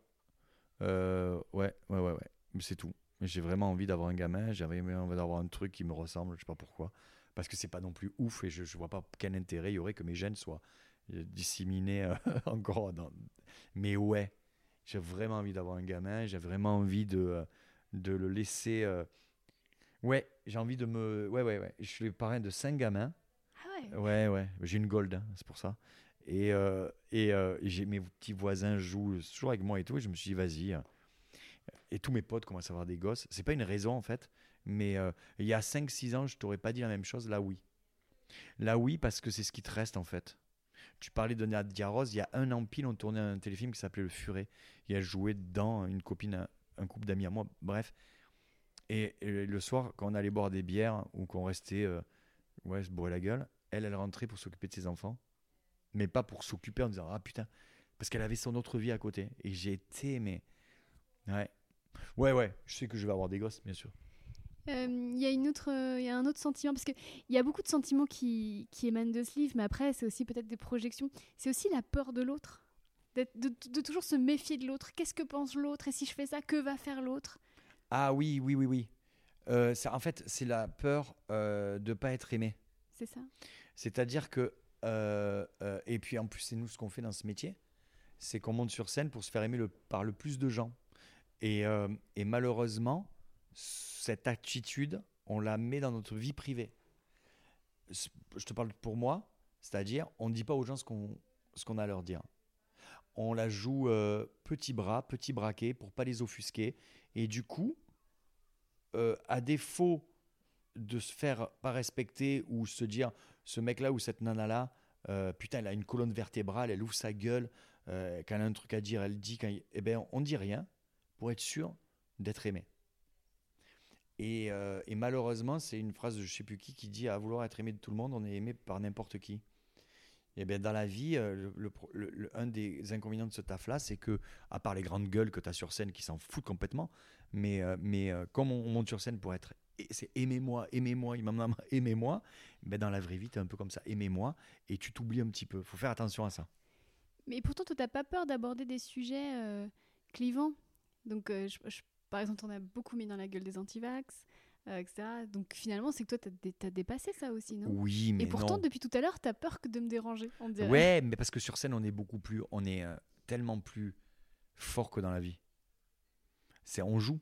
Euh, ouais, ouais, ouais, ouais. C'est tout. J'ai vraiment envie d'avoir un gamin. J'avais envie d'avoir un truc qui me ressemble. Je sais pas pourquoi. Parce que c'est pas non plus ouf et je, je vois pas quel intérêt il y aurait que mes gènes soient euh, disséminés euh, [LAUGHS] encore. Dans... Mais ouais, j'ai vraiment envie d'avoir un gamin. J'ai vraiment envie de, de le laisser. Ouais, j'ai envie de me. Ouais, ouais, ouais. Je suis le parrain de cinq gamins. Ah ouais Ouais, ouais, j'ai une gold, hein, c'est pour ça. Et, euh, et, euh, j'ai mes petits voisins jouent toujours avec moi et tout. Et je me suis dit, vas-y. euh. Et tous mes potes commencent à avoir des gosses. C'est pas une raison en fait, mais euh, il y a 5-6 ans, je t'aurais pas dit la même chose. Là, oui. Là, oui, parce que c'est ce qui te reste en fait. Tu parlais de Nadia Rose, il y a un an pile, on tournait un téléfilm qui s'appelait Le Furet. Et elle jouait dedans, une copine, un, un couple d'amis à moi, bref. Et, le soir, quand on allait boire des bières ou qu'on restait, euh, ouais, se bourrer la gueule, elle, elle rentrait pour s'occuper de ses enfants, mais pas pour s'occuper en disant ah putain, parce qu'elle avait son autre vie à côté. Et j'ai été, mais ouais, ouais, ouais. Je sais que je vais avoir des gosses, bien sûr. Euh, Il y a euh, y a un autre sentiment parce que il y a beaucoup de sentiments qui, émanent de ce livre, mais après c'est aussi peut-être des projections. C'est aussi la peur de l'autre, de toujours se méfier de l'autre. Qu'est-ce que pense l'autre? Et si je fais ça, que va faire l'autre? Ah oui, oui, oui, oui. Euh, ça, en fait, c'est la peur euh, de pas être aimé. C'est ça. C'est-à-dire que, euh, euh, et puis en plus, c'est nous ce qu'on fait dans ce métier, c'est qu'on monte sur scène pour se faire aimer le, par le plus de gens. Et, euh, et malheureusement, cette attitude, on la met dans notre vie privée. S- Je te parle pour moi, c'est-à-dire, on ne dit pas aux gens ce qu'on ce qu'on a à leur dire. On la joue euh, petit bras, petit braquet, pour pas les offusquer. Et du coup, euh, à défaut de se faire pas respecter ou se dire ce mec-là ou cette nana-là, euh, putain, elle a une colonne vertébrale, elle ouvre sa gueule, euh, quand elle a un truc à dire, elle dit, quand eh ben, on dit rien pour être sûr d'être aimé. Et, et malheureusement, c'est une phrase de je sais plus qui qui dit à vouloir être aimé de tout le monde, on est aimé par n'importe qui. Et bien dans la vie, euh, un des inconvénients de ce taf-là, c'est que, à part les grandes gueules que tu as sur scène qui s'en foutent complètement, mais, euh, mais euh, comme on, on monte sur scène pour être c'est aimez-moi, aimez-moi, aimez-moi. Ben dans la vraie vie, tu es un peu comme ça, aimez-moi, et tu t'oublies un petit peu. faut faire attention à ça. Mais pourtant, toi, t'as pas peur d'aborder des sujets clivants? Donc, par exemple, on a beaucoup mis dans la gueule des antivax, euh, etc. Donc, finalement, c'est que toi, t'as t'as dépassé ça aussi, non? Oui, mais Et pourtant, non. depuis tout à l'heure, t'as peur que de me déranger. On dirait. Ouais, mais parce que sur scène, on est beaucoup plus, on est euh, tellement plus fort que dans la vie. C'est on joue.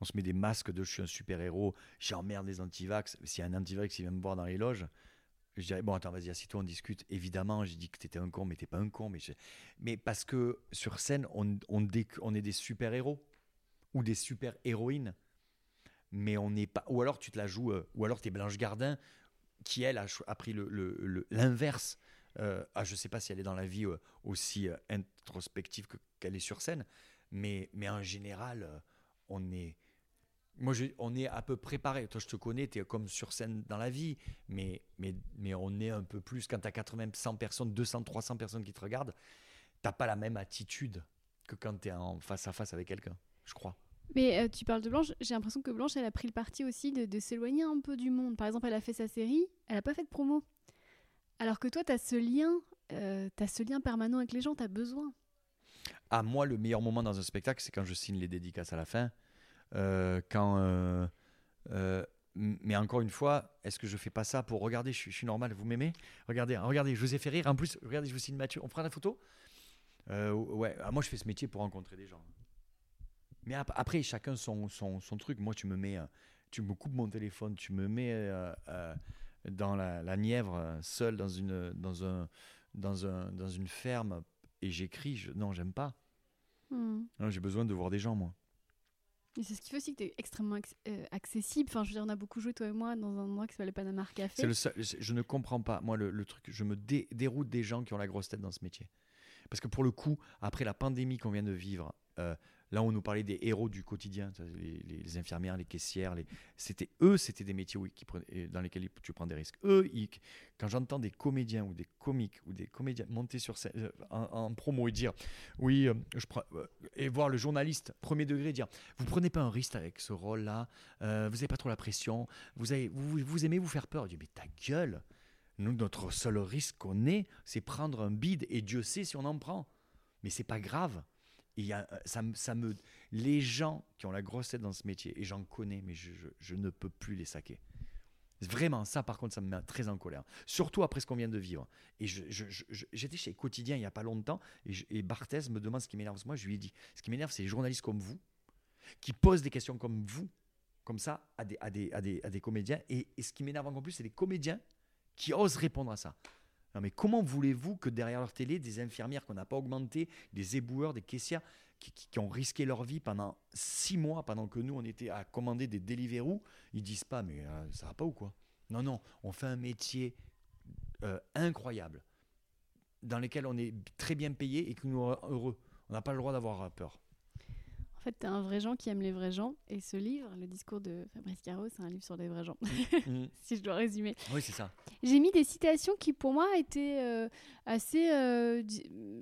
On se met des masques de je suis un super héros, j'emmerde les antivax. S'il y a un antivax qui vient me voir dans les loges, je dirais bon attends vas-y assieds-toi on discute. Évidemment j'ai dit que t'étais un con mais t'es pas un con mais je- mais parce que sur scène on, on, dé- on est des super héros ou des super héroïnes mais on n'est pas ou alors tu te la joues euh, ou alors t'es Blanche Gardin qui elle a, pris le- le- le- l'inverse euh, ah, je sais pas si elle est dans la vie euh, aussi introspective que- qu'elle est sur scène mais, mais en général on est moi on est à peu préparé toi je te connais tu es comme sur scène dans la vie mais, mais, mais on est un peu plus quand tu as 80 100 personnes 200 300 personnes qui te regardent t'as pas la même attitude que quand tu es en face à face avec quelqu'un je crois Mais euh, tu parles de Blanche, j'ai l'impression que Blanche, elle a pris le parti aussi de, s'éloigner un peu du monde. Par exemple, elle a fait sa série, elle a pas fait de promo. Alors que toi, t'as ce lien, euh, ce lien permanent avec les gens, t'as besoin. à moi, le meilleur moment dans un spectacle, c'est quand je signe les dédicaces à la fin. Euh, quand, euh, mais encore une fois, est-ce que je fais pas ça pour regarder je, suis- normal, vous m'aimez? Regardez, regardez, je vous ai fait rire. En plus, regardez, je vous signe Mathieu. On prend la photo? Ouais, ah, moi je fais ce métier pour rencontrer des gens. Mais ap- après, chacun son, son, son truc. Moi, tu me mets, euh, tu me coupes mon téléphone, tu me mets euh, euh, dans la, la Nièvre, seul dans une, dans un, dans un, dans une ferme, et j'écris. Je, non, j'aime pas. Hmm. J'ai besoin de voir des gens, moi. Et c'est ce qui fait aussi que t'es extrêmement acc- euh, accessible. Enfin, je veux dire, on a beaucoup joué, toi et moi, dans un endroit qui s'appelle le Panama Café. C'est le seul- c'est- je ne comprends pas, moi, le, le truc. Je me dé- déroute des gens qui ont la grosse tête dans ce métier. Parce que pour le coup, après la pandémie qu'on vient de vivre, euh, Là, on nous parlait des héros du quotidien, les, infirmières, les caissières. C'était eux, c'était des métiers prenaient, dans lesquels tu prends des risques. Eux, quand j'entends des comédiens ou des comiques ou des comédiens monter sur scène euh, en, promo et dire oui, euh, euh, et voir le journaliste premier degré dire vous prenez pas un risque avec ce rôle-là, vous n'avez pas trop la pression, vous aimez vous faire peur. Je dis mais ta gueule. Nous, notre seul risque qu'on ait, c'est prendre un bide et Dieu sait si on en prend. Mais c'est pas grave y a, euh, ça, me, les gens qui ont la grosse tête dans ce métier, et j'en connais, mais je, je, ne peux plus les saquer. Vraiment, ça par contre, ça me met très en colère. Surtout après ce qu'on vient de vivre. Et j'étais chez Quotidien il n'y a pas longtemps, et, et Barthez me demande ce qui m'énerve. Moi, je lui ai dit, ce qui m'énerve, c'est les journalistes comme vous, qui posent des questions comme vous, comme ça, à des, à des, à des, à des comédiens. Et, et ce qui m'énerve encore plus, c'est les comédiens qui osent répondre à ça. Non, mais comment voulez-vous que derrière leur télé, des infirmières qu'on n'a pas augmentées, des éboueurs, des caissières, qui, ont risqué leur vie pendant six mois, pendant que nous, on était à commander des Deliveroo, ils disent pas, mais euh, ça va pas ou quoi? Non, non, on fait un métier euh, incroyable, dans lequel on est très bien payé et que nous sommes heureux. On n'a pas le droit d'avoir peur fait, tu es un vrai gens qui aime les vrais gens. Et ce livre, Le discours de Fabrice Caro, c'est un livre sur les vrais gens, mm. [LAUGHS] si je dois résumer. Oui, c'est ça. J'ai mis des citations qui, pour moi, étaient euh, assez. Euh,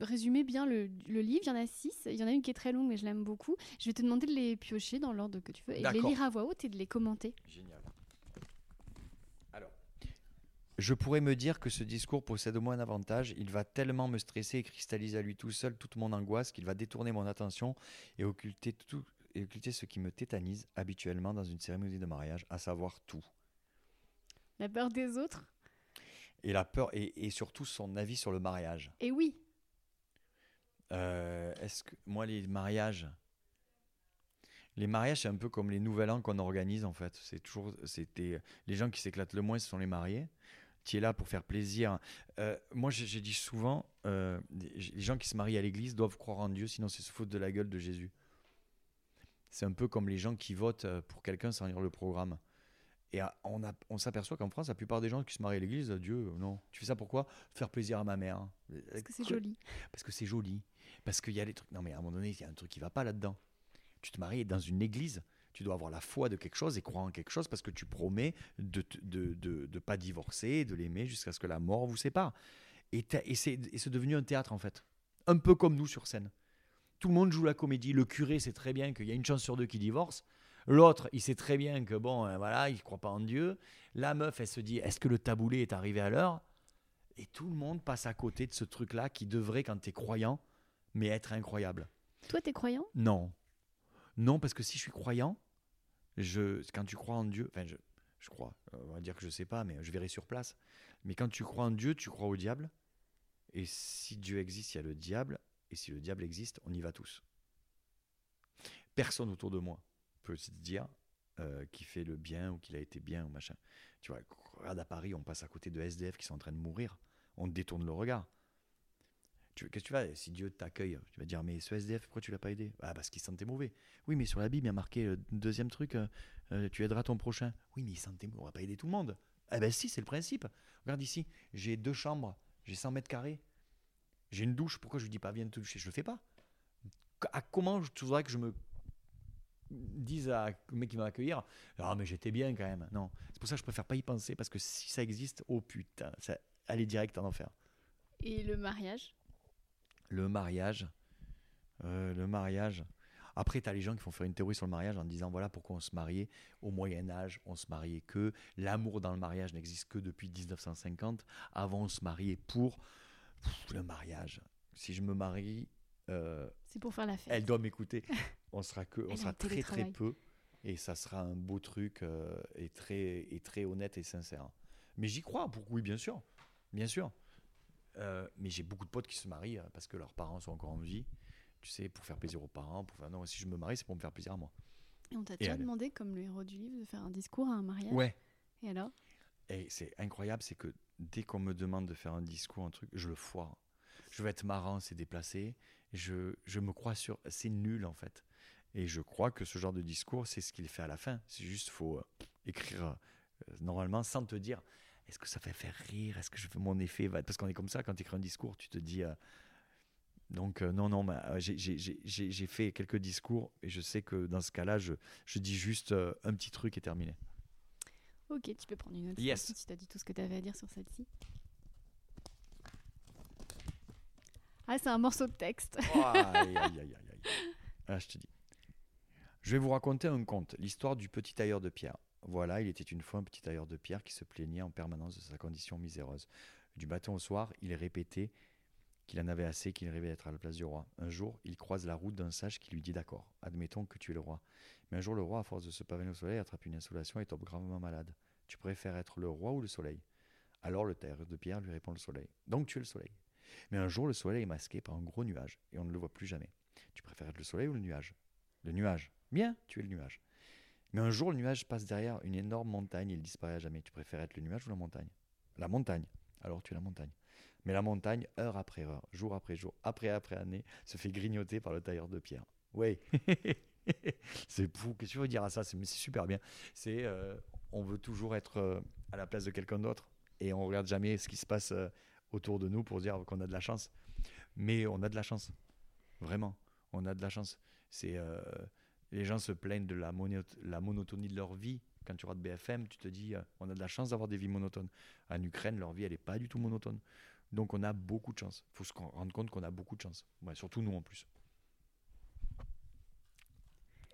résumaient bien le, le, livre. Il y en a six. Il y en a une qui est très longue, mais je l'aime beaucoup. Je vais te demander de les piocher dans l'ordre que tu veux et de les lire à voix haute et de les commenter. Génial. Je pourrais me dire que ce discours possède au moins un avantage, il va tellement me stresser et cristalliser à lui tout seul toute mon angoisse qu'il va détourner mon attention et occulter, tout, et occulter ce qui me tétanise habituellement dans une cérémonie de mariage, à savoir tout. La peur des autres Et la peur, et, surtout son avis sur le mariage. Et oui euh, Est-ce que, moi, les mariages, les mariages, c'est un peu comme les nouvel an qu'on organise en fait. C'est toujours, c'était les gens qui s'éclatent le moins, ce sont les mariés tu es là pour faire plaisir. Euh, moi, j'ai dit souvent, euh, les gens qui se marient à l'église doivent croire en Dieu, sinon c'est se foutre de la gueule de Jésus. C'est un peu comme les gens qui votent euh, pour quelqu'un sans lire le programme. Et on, on s'aperçoit qu'en France, la plupart des gens qui se marient à l'église, Dieu, non. Tu fais ça pourquoi Faire plaisir à ma mère. Parce que c'est joli. Parce que c'est joli. Parce qu'il y a des trucs. Non, mais à un moment donné, il y a un truc qui va pas là-dedans. Tu te maries dans une église tu dois avoir la foi de quelque chose et croire en quelque chose parce que tu promets de ne de, de, pas divorcer, de l'aimer jusqu'à ce que la mort vous sépare. Et, et c'est devenu un théâtre en fait. Un peu comme nous sur scène. Tout le monde joue la comédie. Le curé sait très bien qu'il y a une chance sur deux qui divorce. L'autre, il sait très bien que bon, euh, voilà, il ne croit pas en Dieu. La meuf, elle se dit, est-ce que le taboulé est arrivé à l'heure? Et tout le monde passe à côté de ce truc-là qui devrait, quand tu es croyant, mais être incroyable. Toi, tu es croyant? Non. Non, parce que si je suis croyant, je, quand tu crois en Dieu, enfin, je, je crois, on va dire que je sais pas, mais je verrai sur place. Mais quand tu crois en Dieu, tu crois au diable. Et si Dieu existe, il y a le diable. Et si le diable existe, on y va tous. Personne autour de moi peut se dire euh, qu'il fait le bien ou qu'il a été bien ou machin. Tu vois, regarde à Paris, on passe à côté de SDF qui sont en train de mourir. On détourne le regard. Qu'est-ce que tu vas Si Dieu t'accueille, tu vas dire Mais ce SDF, pourquoi tu l'as pas aidé? Ah, parce qu'il sentait mauvais. Oui, mais sur la Bible, il y a marqué euh, deuxième truc euh, euh, Tu aideras ton prochain. Oui, mais il sentait mauvais. On va pas aider tout le monde. Ah, ben si, c'est le principe. Regarde ici, j'ai deux chambres, j'ai 100 mètres carrés, j'ai une douche. Pourquoi je lui dis pas Viens te doucher? Je le fais pas. À comment tu voudrais que je me dise à le mec qui va m'accueillir Ah, mais j'étais bien quand même. Non. C'est pour ça que je préfère pas y penser parce que si ça existe, oh putain, ça aller direct en enfer. Et le mariage? Le mariage. Euh, le mariage. Après, tu as les gens qui font faire une théorie sur le mariage en disant voilà pourquoi on se mariait. Au Moyen-Âge, on se mariait que. L'amour dans le mariage n'existe que depuis 1950. Avant, on se mariait pour le mariage. Si je me marie. Euh, c'est pour faire la fête. Elle doit m'écouter. On sera que, on sera très très peu, et ça sera un beau truc euh, et très et très honnête et sincère. Mais j'y crois. Pour oui, bien sûr, bien sûr. Euh, mais j'ai beaucoup de potes qui se marient euh, parce que leurs parents sont encore en vie. Tu sais, pour faire plaisir aux parents. Pour faire... Non, si je me marie, c'est pour me faire plaisir à moi. Et on t'a déjà demandé, comme le héros du livre, de faire un discours à un mariage Ouais. Et alors? Et c'est incroyable, c'est que dès qu'on me demande de faire un discours, un truc, je le foire. Je veux être marrant, c'est déplacé. Je, je me crois sur. C'est nul en fait. Et je crois que ce genre de discours, c'est ce qu'il fait à la fin. C'est juste, faut euh, écrire normalement sans te dire est-ce que ça fait faire rire? Est-ce que je fais mon effet Parce qu'on est comme ça, quand tu écris un discours, tu te dis, euh, Donc euh, non, non, bah, j'ai- fait quelques discours et je sais que dans ce cas-là, je, je dis juste euh, un petit truc et terminé. Ok, tu peux prendre une autre. Yes. tu as dit tout ce que tu avais à dire sur celle-ci. Ah, c'est un morceau de texte. Oh, aïe, aïe, aïe, aïe. Ah, je te dis. Je vais vous raconter un conte, l'histoire du petit tailleur de pierre. Voilà, il était une fois un petit tailleur de pierre qui se plaignait en permanence de sa condition miséreuse. Du matin au soir, il répétait qu'il en avait assez, qu'il rêvait d'être à la place du roi. Un jour, il croise la route d'un sage qui lui dit D'accord, admettons que tu es le roi. Mais un jour, le roi, à force de se pavaner au soleil, attrape une insolation et tombe gravement malade. Tu préfères être le roi ou le soleil? Alors le tailleur de pierre lui répond le soleil. Donc tu es le soleil. Mais un jour, le soleil est masqué par un gros nuage et on ne le voit plus jamais. Tu préfères être le soleil ou le nuage? Le nuage. Bien, tu es le nuage. Mais un jour, le nuage passe derrière une énorme montagne et il disparaît à jamais. Tu préfères être le nuage ou la montagne? La montagne. Alors tu es la montagne. Mais la montagne, heure après heure, jour après jour, après après année, se fait grignoter par le tailleur de pierre. Oui. [LAUGHS] c'est fou. Qu'est-ce que tu veux dire à ça? C'est super bien. C'est euh, on veut toujours être euh, à la place de quelqu'un d'autre et on regarde jamais ce qui se passe euh, autour de nous pour dire qu'on a de la chance. Mais on a de la chance. Vraiment, on a de la chance. C'est les gens se plaignent de la, mono- la monotonie de leur vie. Quand tu regardes BFM, tu te dis, euh, on a de la chance d'avoir des vies monotones. En Ukraine, leur vie, elle n'est pas du tout monotone. Donc on a beaucoup de chance. Il faut se rendre compte qu'on a beaucoup de chance. Ouais, surtout nous en plus.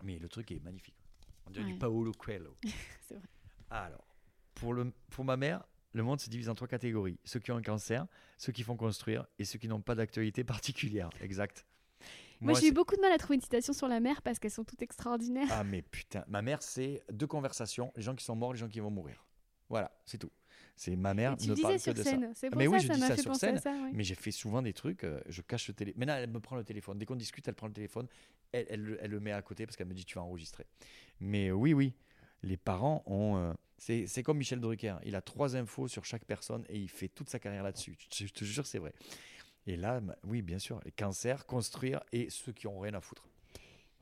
Mais le truc est magnifique. On dirait Ouais. du Paolo Coelho. [LAUGHS] C'est vrai. Alors, pour, le, pour ma mère, le monde se divise en trois catégories. Ceux qui ont un cancer, ceux qui font construire et ceux qui n'ont pas d'actualité particulière. Exact. Moi, j'ai eu beaucoup de mal à trouver une citation sur la mer parce qu'elles sont toutes extraordinaires. Ah mais putain, ma mère c'est deux conversations, les gens qui sont morts, les gens qui vont mourir. Voilà, c'est tout. C'est ma mère tu ne le parle que sur de ça. scène. C'est pour Mais ça oui, je ça dis ça sur scène, ça. ouais. Mais j'ai fait souvent des trucs, euh, je cache le téléphone. Maintenant, elle me prend le téléphone. Dès qu'on discute, elle prend le téléphone, elle, elle, le- elle le met à côté parce qu'elle me dit tu vas enregistrer. Mais oui, oui, les parents ont. euh, c'est comme Michel Drucker. Il a trois infos sur chaque personne et il fait toute sa carrière là-dessus. Je te jure, c'est vrai. Et là, oui, bien sûr, les cancers, construire et ceux qui ont rien à foutre.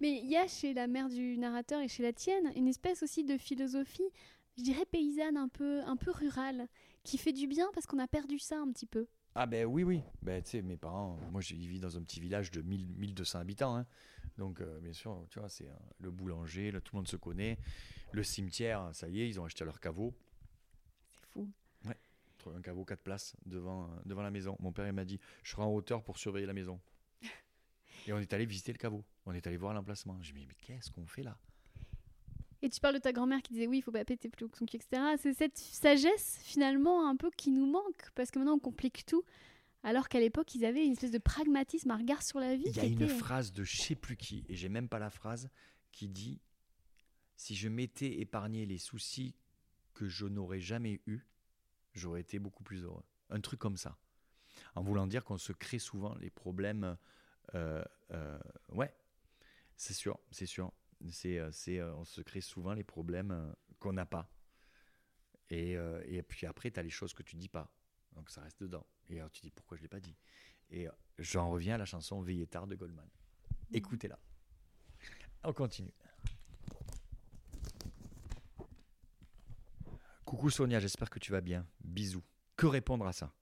Mais il y a chez la mère du narrateur et chez la tienne une espèce aussi de philosophie, je dirais paysanne, un peu, un peu rurale, qui fait du bien parce qu'on a perdu ça un petit peu. Ah ben oui, oui. Ben, tu sais, mes parents, moi je vis dans un petit village de 1000, 1200 habitants. hein. Donc euh, bien sûr, tu vois, c'est euh, le boulanger, là, tout le monde se connaît. Le cimetière, ça y est, ils ont acheté leur caveau. C'est fou. Un caveau 4 places devant, euh, devant la maison. Mon père il m'a dit, je serai en hauteur pour surveiller la maison. [LAUGHS] Et on est allé visiter le caveau. On est allé voir l'emplacement. J'ai dit, mais qu'est-ce qu'on fait là? Et tu parles de ta grand-mère qui disait oui, il faut pas péter plus haut que son cul, etc. C'est cette sagesse finalement un peu qui nous manque parce que maintenant on complique tout. Alors qu'à l'époque, ils avaient une espèce de pragmatisme, un regard sur la vie. Il y a une phrase de je sais plus qui, et j'ai même pas la phrase, qui dit Si je m'étais épargné les soucis que je n'aurais jamais eus, j'aurais été beaucoup plus heureux. Un truc comme ça. En voulant dire qu'on se crée souvent les problèmes. euh, euh, ouais, c'est sûr, c'est sûr. C'est, euh, c'est, on se crée souvent les problèmes qu'on n'a pas. Et, puis après, tu as les choses que tu dis pas. Donc ça reste dedans. Et alors tu dis pourquoi je l'ai pas dit? Et j'en reviens à la chanson Veillez tard de Goldman. Écoutez-la. On continue. Coucou Sonia, j'espère que tu vas bien. Bisous. Que répondre à ça?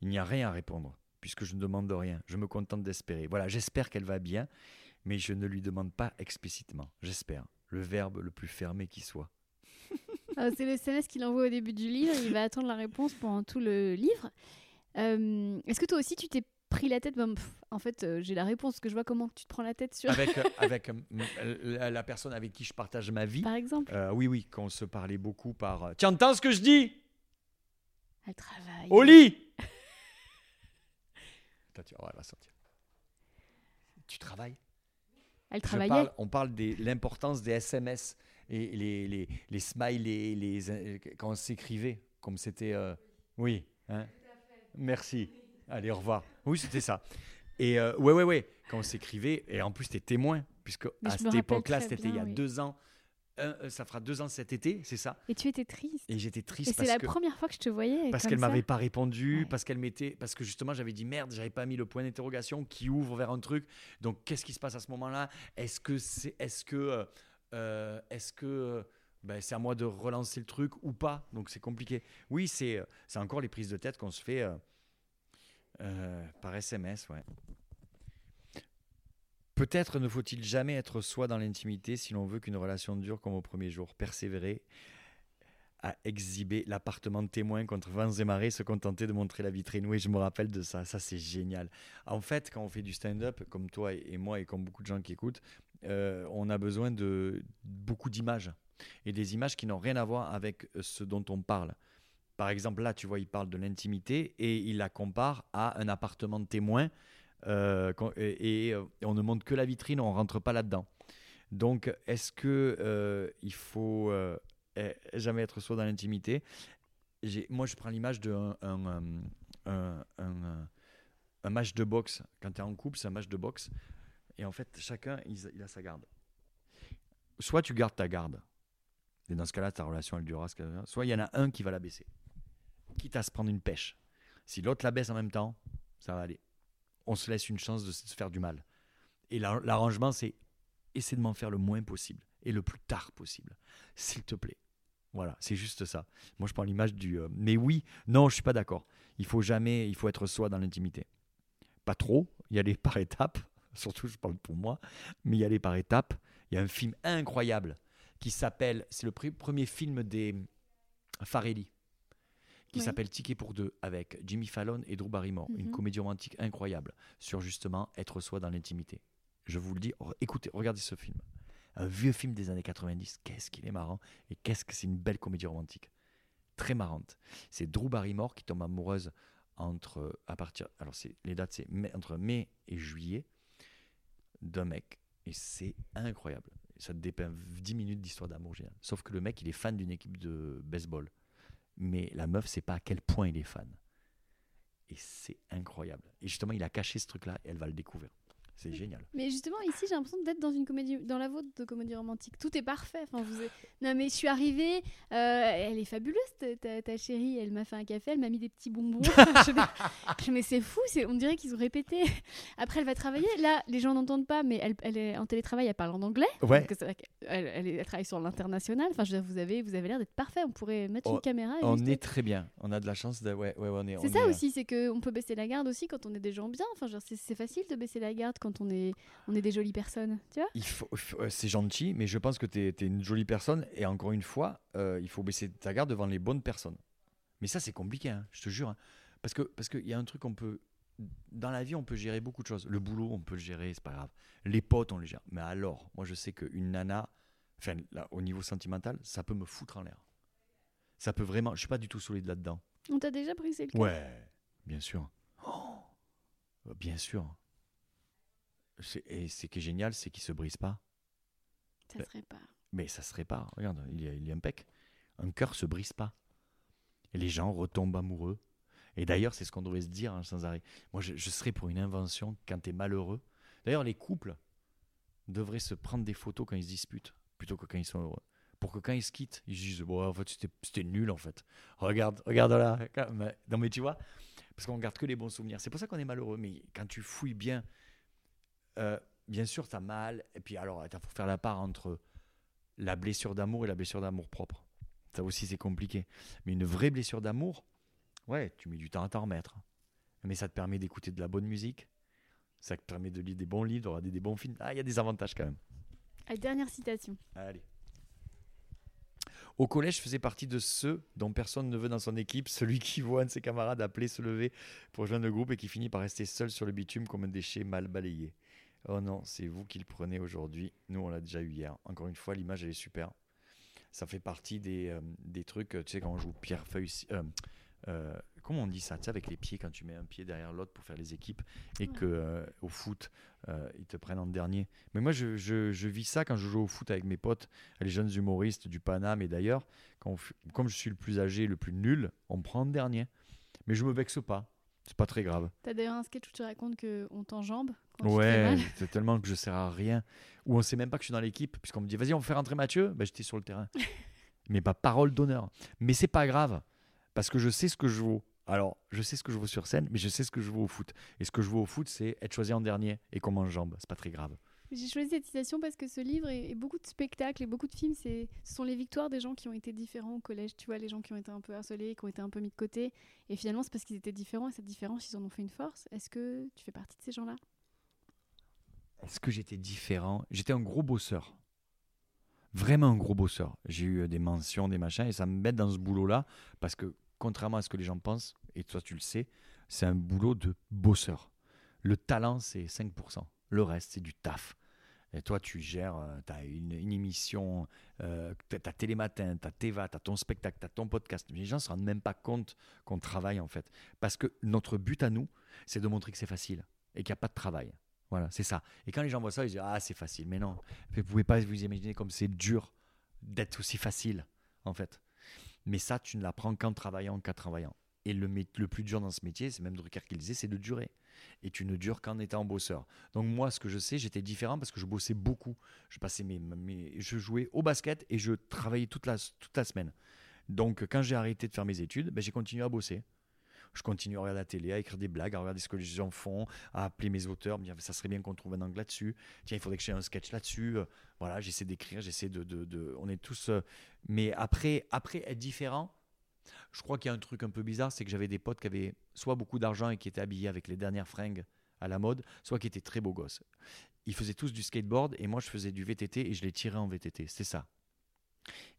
Il n'y a rien à répondre, puisque je ne demande rien. Je me contente d'espérer. Voilà, j'espère qu'elle va bien, mais je ne lui demande pas explicitement. J'espère. Le verbe le plus fermé qui soit. Euh, [LAUGHS] c'est le SMS qu'il envoie au début du livre. Il va attendre la réponse pendant tout le livre. Euh, Est-ce que toi aussi tu t'es pris la tête pff, En fait, euh, j'ai la réponse que je vois comment tu te prends la tête sur. Avec, euh, [LAUGHS] avec euh, la, la personne avec qui je partage ma vie. Par exemple, oui, oui, quand on se parlait beaucoup par. Tu entends ce que je dis elle travaille. Au lit [LAUGHS] Attends, tu voir, elle va sortir. Tu travailles? Elle travaillait. parle- On parle de l'importance des SMS et les, les, les smileys, les, quand on s'écrivait, comme c'était. Oui, hein? Merci. Allez, au revoir. Oui, c'était ça. Et euh, ouais, ouais, ouais, quand on s'écrivait, et en plus, t'es témoin, puisque Mais à cette époque-là, c'était il y a oui. deux ans. Euh, ça fera deux ans cet été, c'est ça? Et tu étais triste. Et j'étais Et triste c'est parce la que première fois que je te voyais. parce qu'elle m'avait pas répondu, Ouais. parce qu'elle m'était, parce que justement j'avais dit merde, j'avais pas mis le point d'interrogation qui ouvre vers un truc. Donc qu'est-ce qui se passe à ce moment-là? Est-ce que c'est, est-ce que, euh, euh, est-ce que ben, c'est à moi de relancer le truc ou pas? Donc c'est compliqué. Oui, c'est, c'est encore les prises de tête qu'on se fait euh, euh, par SMS, ouais. Peut-être ne faut-il jamais être soi dans l'intimité si l'on veut qu'une relation dure comme au premier jour. Persévérer à exhiber l'appartement de témoin contre vents et marées, se contenter de montrer la vitrine. Oui, je me rappelle de ça. Ça, c'est génial. En fait, quand on fait du stand-up, comme toi et moi, et comme beaucoup de gens qui écoutent, euh, on a besoin de beaucoup d'images. Et des images qui n'ont rien à voir avec ce dont on parle. Par exemple, là, tu vois, il parle de l'intimité et il la compare à un appartement de témoin euh, et, euh, on ne montre que la vitrine, on rentre pas là-dedans. Donc, est-ce que euh, faut eh, jamais être soi dans l'intimité? Moi, je prends l'image d'un un, un, un, match de boxe. Quand tu es en couple, c'est un match de boxe. Et en fait, chacun, il, a sa garde. Soit tu gardes ta garde, et dans ce cas-là, ta relation, elle durera. Soit il y en a un qui va la baisser, quitte à se prendre une pêche. Si l'autre la baisse en même temps, ça va aller on se laisse une chance de se faire du mal. Et l'arrangement, c'est essayer de m'en faire le moins possible et le plus tard possible, s'il te plaît. Voilà, c'est juste ça. Moi, je prends l'image du. Euh, mais oui, non, je suis pas d'accord. Il faut jamais, il faut être soi dans l'intimité. Pas trop, y aller par étapes. [LAUGHS] Surtout, je parle pour moi, mais y aller par étapes. Il y a un film incroyable qui s'appelle. C'est le premier film des Farelli qui s'appelle Ticket pour deux avec Jimmy Fallon et Drew Barrymore, une mhm. comédie romantique incroyable sur justement être soi dans l'intimité. Je vous le dis, écoutez, regardez ce film. Un vieux film des années 90, qu'est-ce qu'il est marrant et qu'est-ce que c'est une belle comédie romantique. Très marrante. C'est Drew Barrymore qui tombe amoureuse entre à partir alors c'est les dates c'est entre mai et juillet d'un mec et c'est incroyable. Ça dépeint 10 minutes d'histoire d'amour. Sauf que le mec, il est fan d'une équipe de baseball mais la meuf sait pas à quel point il est fan. Et c'est incroyable. Et justement, il a caché ce truc-là et elle va le découvrir. C'est génial. Mais justement, ici, j'ai l'impression d'être dans une comédie, dans la vôtre de comédie romantique. Tout est parfait. Enfin, vous Non, mais je suis arrivée. Euh, elle est fabuleuse, ta, ta, chérie. Elle m'a fait un café, elle m'a mis des petits bonbons. [LAUGHS] je, mais c'est fou. On dirait qu'ils ont répété. Après, elle va travailler. Là, les gens n'entendent pas, mais elle, elle, est en télétravail. Elle parle en anglais. Ouais. Elle, elle, travaille sur l'international. Enfin, je veux dire, vous avez, vous avez l'air d'être parfait. On pourrait mettre une caméra. on est très bien. On a de la chance. De... Ouais, ouais, on est. C'est ça aussi, c'est qu'on peut baisser la garde aussi quand on est des gens bien. Enfin, c'est facile de baisser la garde quand quand on est, on est des jolies personnes, tu vois? Il faut, C'est gentil, mais je pense que tu es, une jolie personne et encore une fois, euh, il faut baisser ta garde devant les bonnes personnes. Mais ça, c'est compliqué, hein, je te jure. Hein. Parce qu'il parce qu'il y a un truc, on peut. Dans la vie, on peut gérer beaucoup de choses. Le boulot, on peut le gérer, c'est pas grave. Les potes, on le gère. Mais alors, moi, je sais qu'une nana, enfin, là, au niveau sentimental, ça peut me foutre en l'air. Ça peut vraiment. Je suis pas du tout solide là-dedans. On t'a déjà brisé le cœur? Ouais, bien sûr. Oh, bien sûr. Et ce qui est génial, c'est qu'il se brise pas. Ça se répare. Mais ça se répare. Regarde, il y a, il y a un pec. Un cœur se brise pas. Et les gens retombent amoureux. Et d'ailleurs, c'est ce qu'on devrait se dire hein, sans arrêt. Moi, je, serais pour une invention quand tu es malheureux. D'ailleurs, les couples devraient se prendre des photos quand ils se disputent plutôt que quand ils sont heureux. Pour que quand ils se quittent, ils se disent bon, en fait, c'était nul en fait. Regarde, regarde là. Non, mais tu vois, parce qu'on garde que les bons souvenirs. C'est pour ça qu'on est malheureux. Mais quand tu fouilles bien euh, bien sûr, tu as mal. Et puis, alors, il faut faire la part entre la blessure d'amour et la blessure d'amour propre. Ça aussi, c'est compliqué. Mais une vraie blessure d'amour, ouais, tu mets du temps à t'en remettre. Mais ça te permet d'écouter de la bonne musique. Ça te permet de lire des bons livres, de regarder des bons films. Ah, il y a des avantages quand même. Allez, dernière citation. Allez. Au collège, je faisais partie de ceux dont personne ne veut dans son équipe, celui qui [LAUGHS] voit un de ses camarades appeler, se lever pour rejoindre le groupe et qui finit par rester seul sur le bitume comme un déchet mal balayé. Oh non, c'est vous qui le prenez aujourd'hui. Nous, on l'a déjà eu hier. Encore une fois, l'image, elle est super. Ça fait partie des, euh, des trucs, tu sais, quand on joue pierre-feuille. Euh, euh, comment on dit ça Tu sais, avec les pieds, quand tu mets un pied derrière l'autre pour faire les équipes et que au foot, ils te prennent en dernier. Mais moi, je, je, vis ça quand je joue au foot avec mes potes, les jeunes humoristes du Paname et d'ailleurs. Comme je suis le plus âgé, le plus nul, on me prend en dernier. Mais je me vexe pas. C'est pas très grave. T'as d'ailleurs un sketch où tu racontes qu'on t'enjambe. Ouais, c'est tellement que je sers à rien. Ou on sait même pas que je suis dans l'équipe, puisqu'on me dit vas-y, on va faire rentrer Mathieu. Ben, j'étais sur le terrain. [LAUGHS] mais pas parole d'honneur. Mais c'est pas grave, parce que je sais ce que je vaux. Alors, je sais ce que je vaux sur scène, mais je sais ce que je vaux au foot. Et ce que je vaux au foot, c'est être choisi en dernier et qu'on m'enjambe. C'est pas très grave. J'ai choisi cette citation parce que ce livre et, beaucoup de spectacles et beaucoup de films, ce sont les victoires des gens qui ont été différents au collège. Tu vois, les gens qui ont été un peu harcelés, qui ont été un peu mis de côté. Et finalement, c'est parce qu'ils étaient différents et cette différence, ils en ont fait une force. Est-ce que tu fais partie de ces gens-là? Est-ce que j'étais différent? J'étais un gros bosseur. Vraiment un gros bosseur. J'ai eu des mentions, des machins, et ça me met dans ce boulot-là, parce que contrairement à ce que les gens pensent, et toi tu le sais, c'est un boulot de bosseur. Le talent, c'est 5%. Le reste, c'est du taf. Et toi, tu gères, tu as une, émission, euh, tu as Télématin, tu as Teva, tu as ton spectacle, tu as ton podcast. Les gens ne se rendent même pas compte qu'on travaille en fait. Parce que notre but à nous, c'est de montrer que c'est facile et qu'il n'y a pas de travail. Voilà, c'est ça. Et quand les gens voient ça, ils disent Ah, c'est facile. Mais non, vous ne pouvez pas vous imaginer comme c'est dur d'être aussi facile en fait. Mais ça, tu ne l'apprends qu'en travaillant, qu'en travaillant. Et le, le plus dur dans ce métier, c'est même Drucker qui le disait, c'est de durer et tu ne dures qu'en étant bosseur. Donc moi, ce que je sais, j'étais différent parce que je bossais beaucoup. Je passais mes, je jouais au basket et je travaillais toute la, toute la semaine. Donc quand j'ai arrêté de faire mes études, ben, j'ai continué à bosser. Je continue à regarder la télé, à écrire des blagues, à regarder ce que les gens font, à appeler mes auteurs, ça serait bien qu'on trouve un angle là-dessus. Tiens, il faudrait que j'ai un sketch là-dessus. Euh, voilà, j'essaie d'écrire, j'essaie de, de, de, On est tous. Euh, mais après, après être différent, je crois qu'il y a un truc un peu bizarre, c'est que j'avais des potes qui avaient soit beaucoup d'argent et qui étaient habillés avec les dernières fringues à la mode, soit qui étaient très beaux gosses. Ils faisaient tous du skateboard et moi je faisais du VTT et je les tirais en VTT. C'est ça.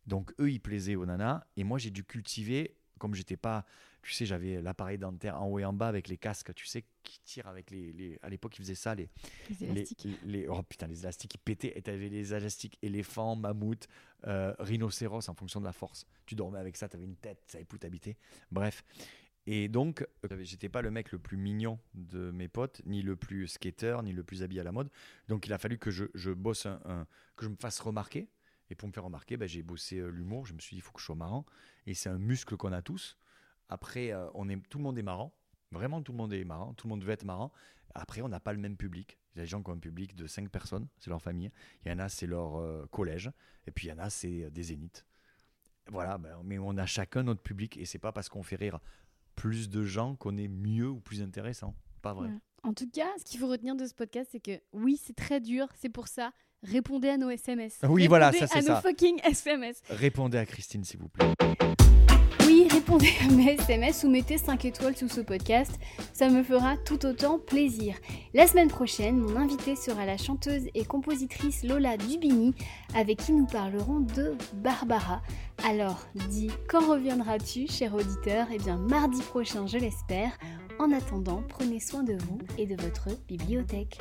Donc eux, ils plaisaient aux nanas et moi j'ai dû cultiver, comme j'étais pas tu sais, j'avais l'appareil dentaire en haut et en bas avec les casques, tu sais, qui tirent avec les. à l'époque, ils faisaient ça, les. Les élastiques. Les, oh putain, les élastiques qui pétaient. Et tu avais les élastiques éléphants, mammouth, euh, rhinocéros en fonction de la force. Tu dormais avec ça, tu avais une tête, tu savais plus t'habiter. Bref. Et donc, euh, j'étais pas le mec le plus mignon de mes potes, ni le plus skater, ni le plus habillé à la mode. Donc, il a fallu que je, je bosse un, que je me fasse remarquer. Et pour me faire remarquer, ben, j'ai bossé euh, l'humour. Je me suis dit, il faut que je sois marrant. Et c'est un muscle qu'on a tous. Après, euh, on est, tout le monde est marrant. Vraiment, tout le monde est marrant. Tout le monde veut être marrant. Après, on n'a pas le même public. Il y a des gens qui ont un public de 5 personnes, c'est leur famille. Il y en a, c'est leur euh, collège. Et puis, il y en a, c'est des zéniths. Voilà, ben, mais on a chacun notre public. Et c'est pas parce qu'on fait rire plus de gens qu'on est mieux ou plus intéressant. Pas vrai. En tout cas, ce qu'il faut retenir de ce podcast, c'est que oui, c'est très dur. C'est pour ça. Répondez à nos SMS. Oui, voilà, ça c'est ça. À nos fucking SMS. Répondez à Christine, s'il vous plaît répondez à mes SMS ou mettez 5 étoiles sous ce podcast, ça me fera tout autant plaisir. La semaine prochaine, mon invité sera la chanteuse et compositrice Lola Dubini, avec qui nous parlerons de Barbara. Alors, dis, quand reviendras-tu, cher auditeur? Eh bien, mardi prochain, je l'espère. En attendant, prenez soin de vous et de votre bibliothèque.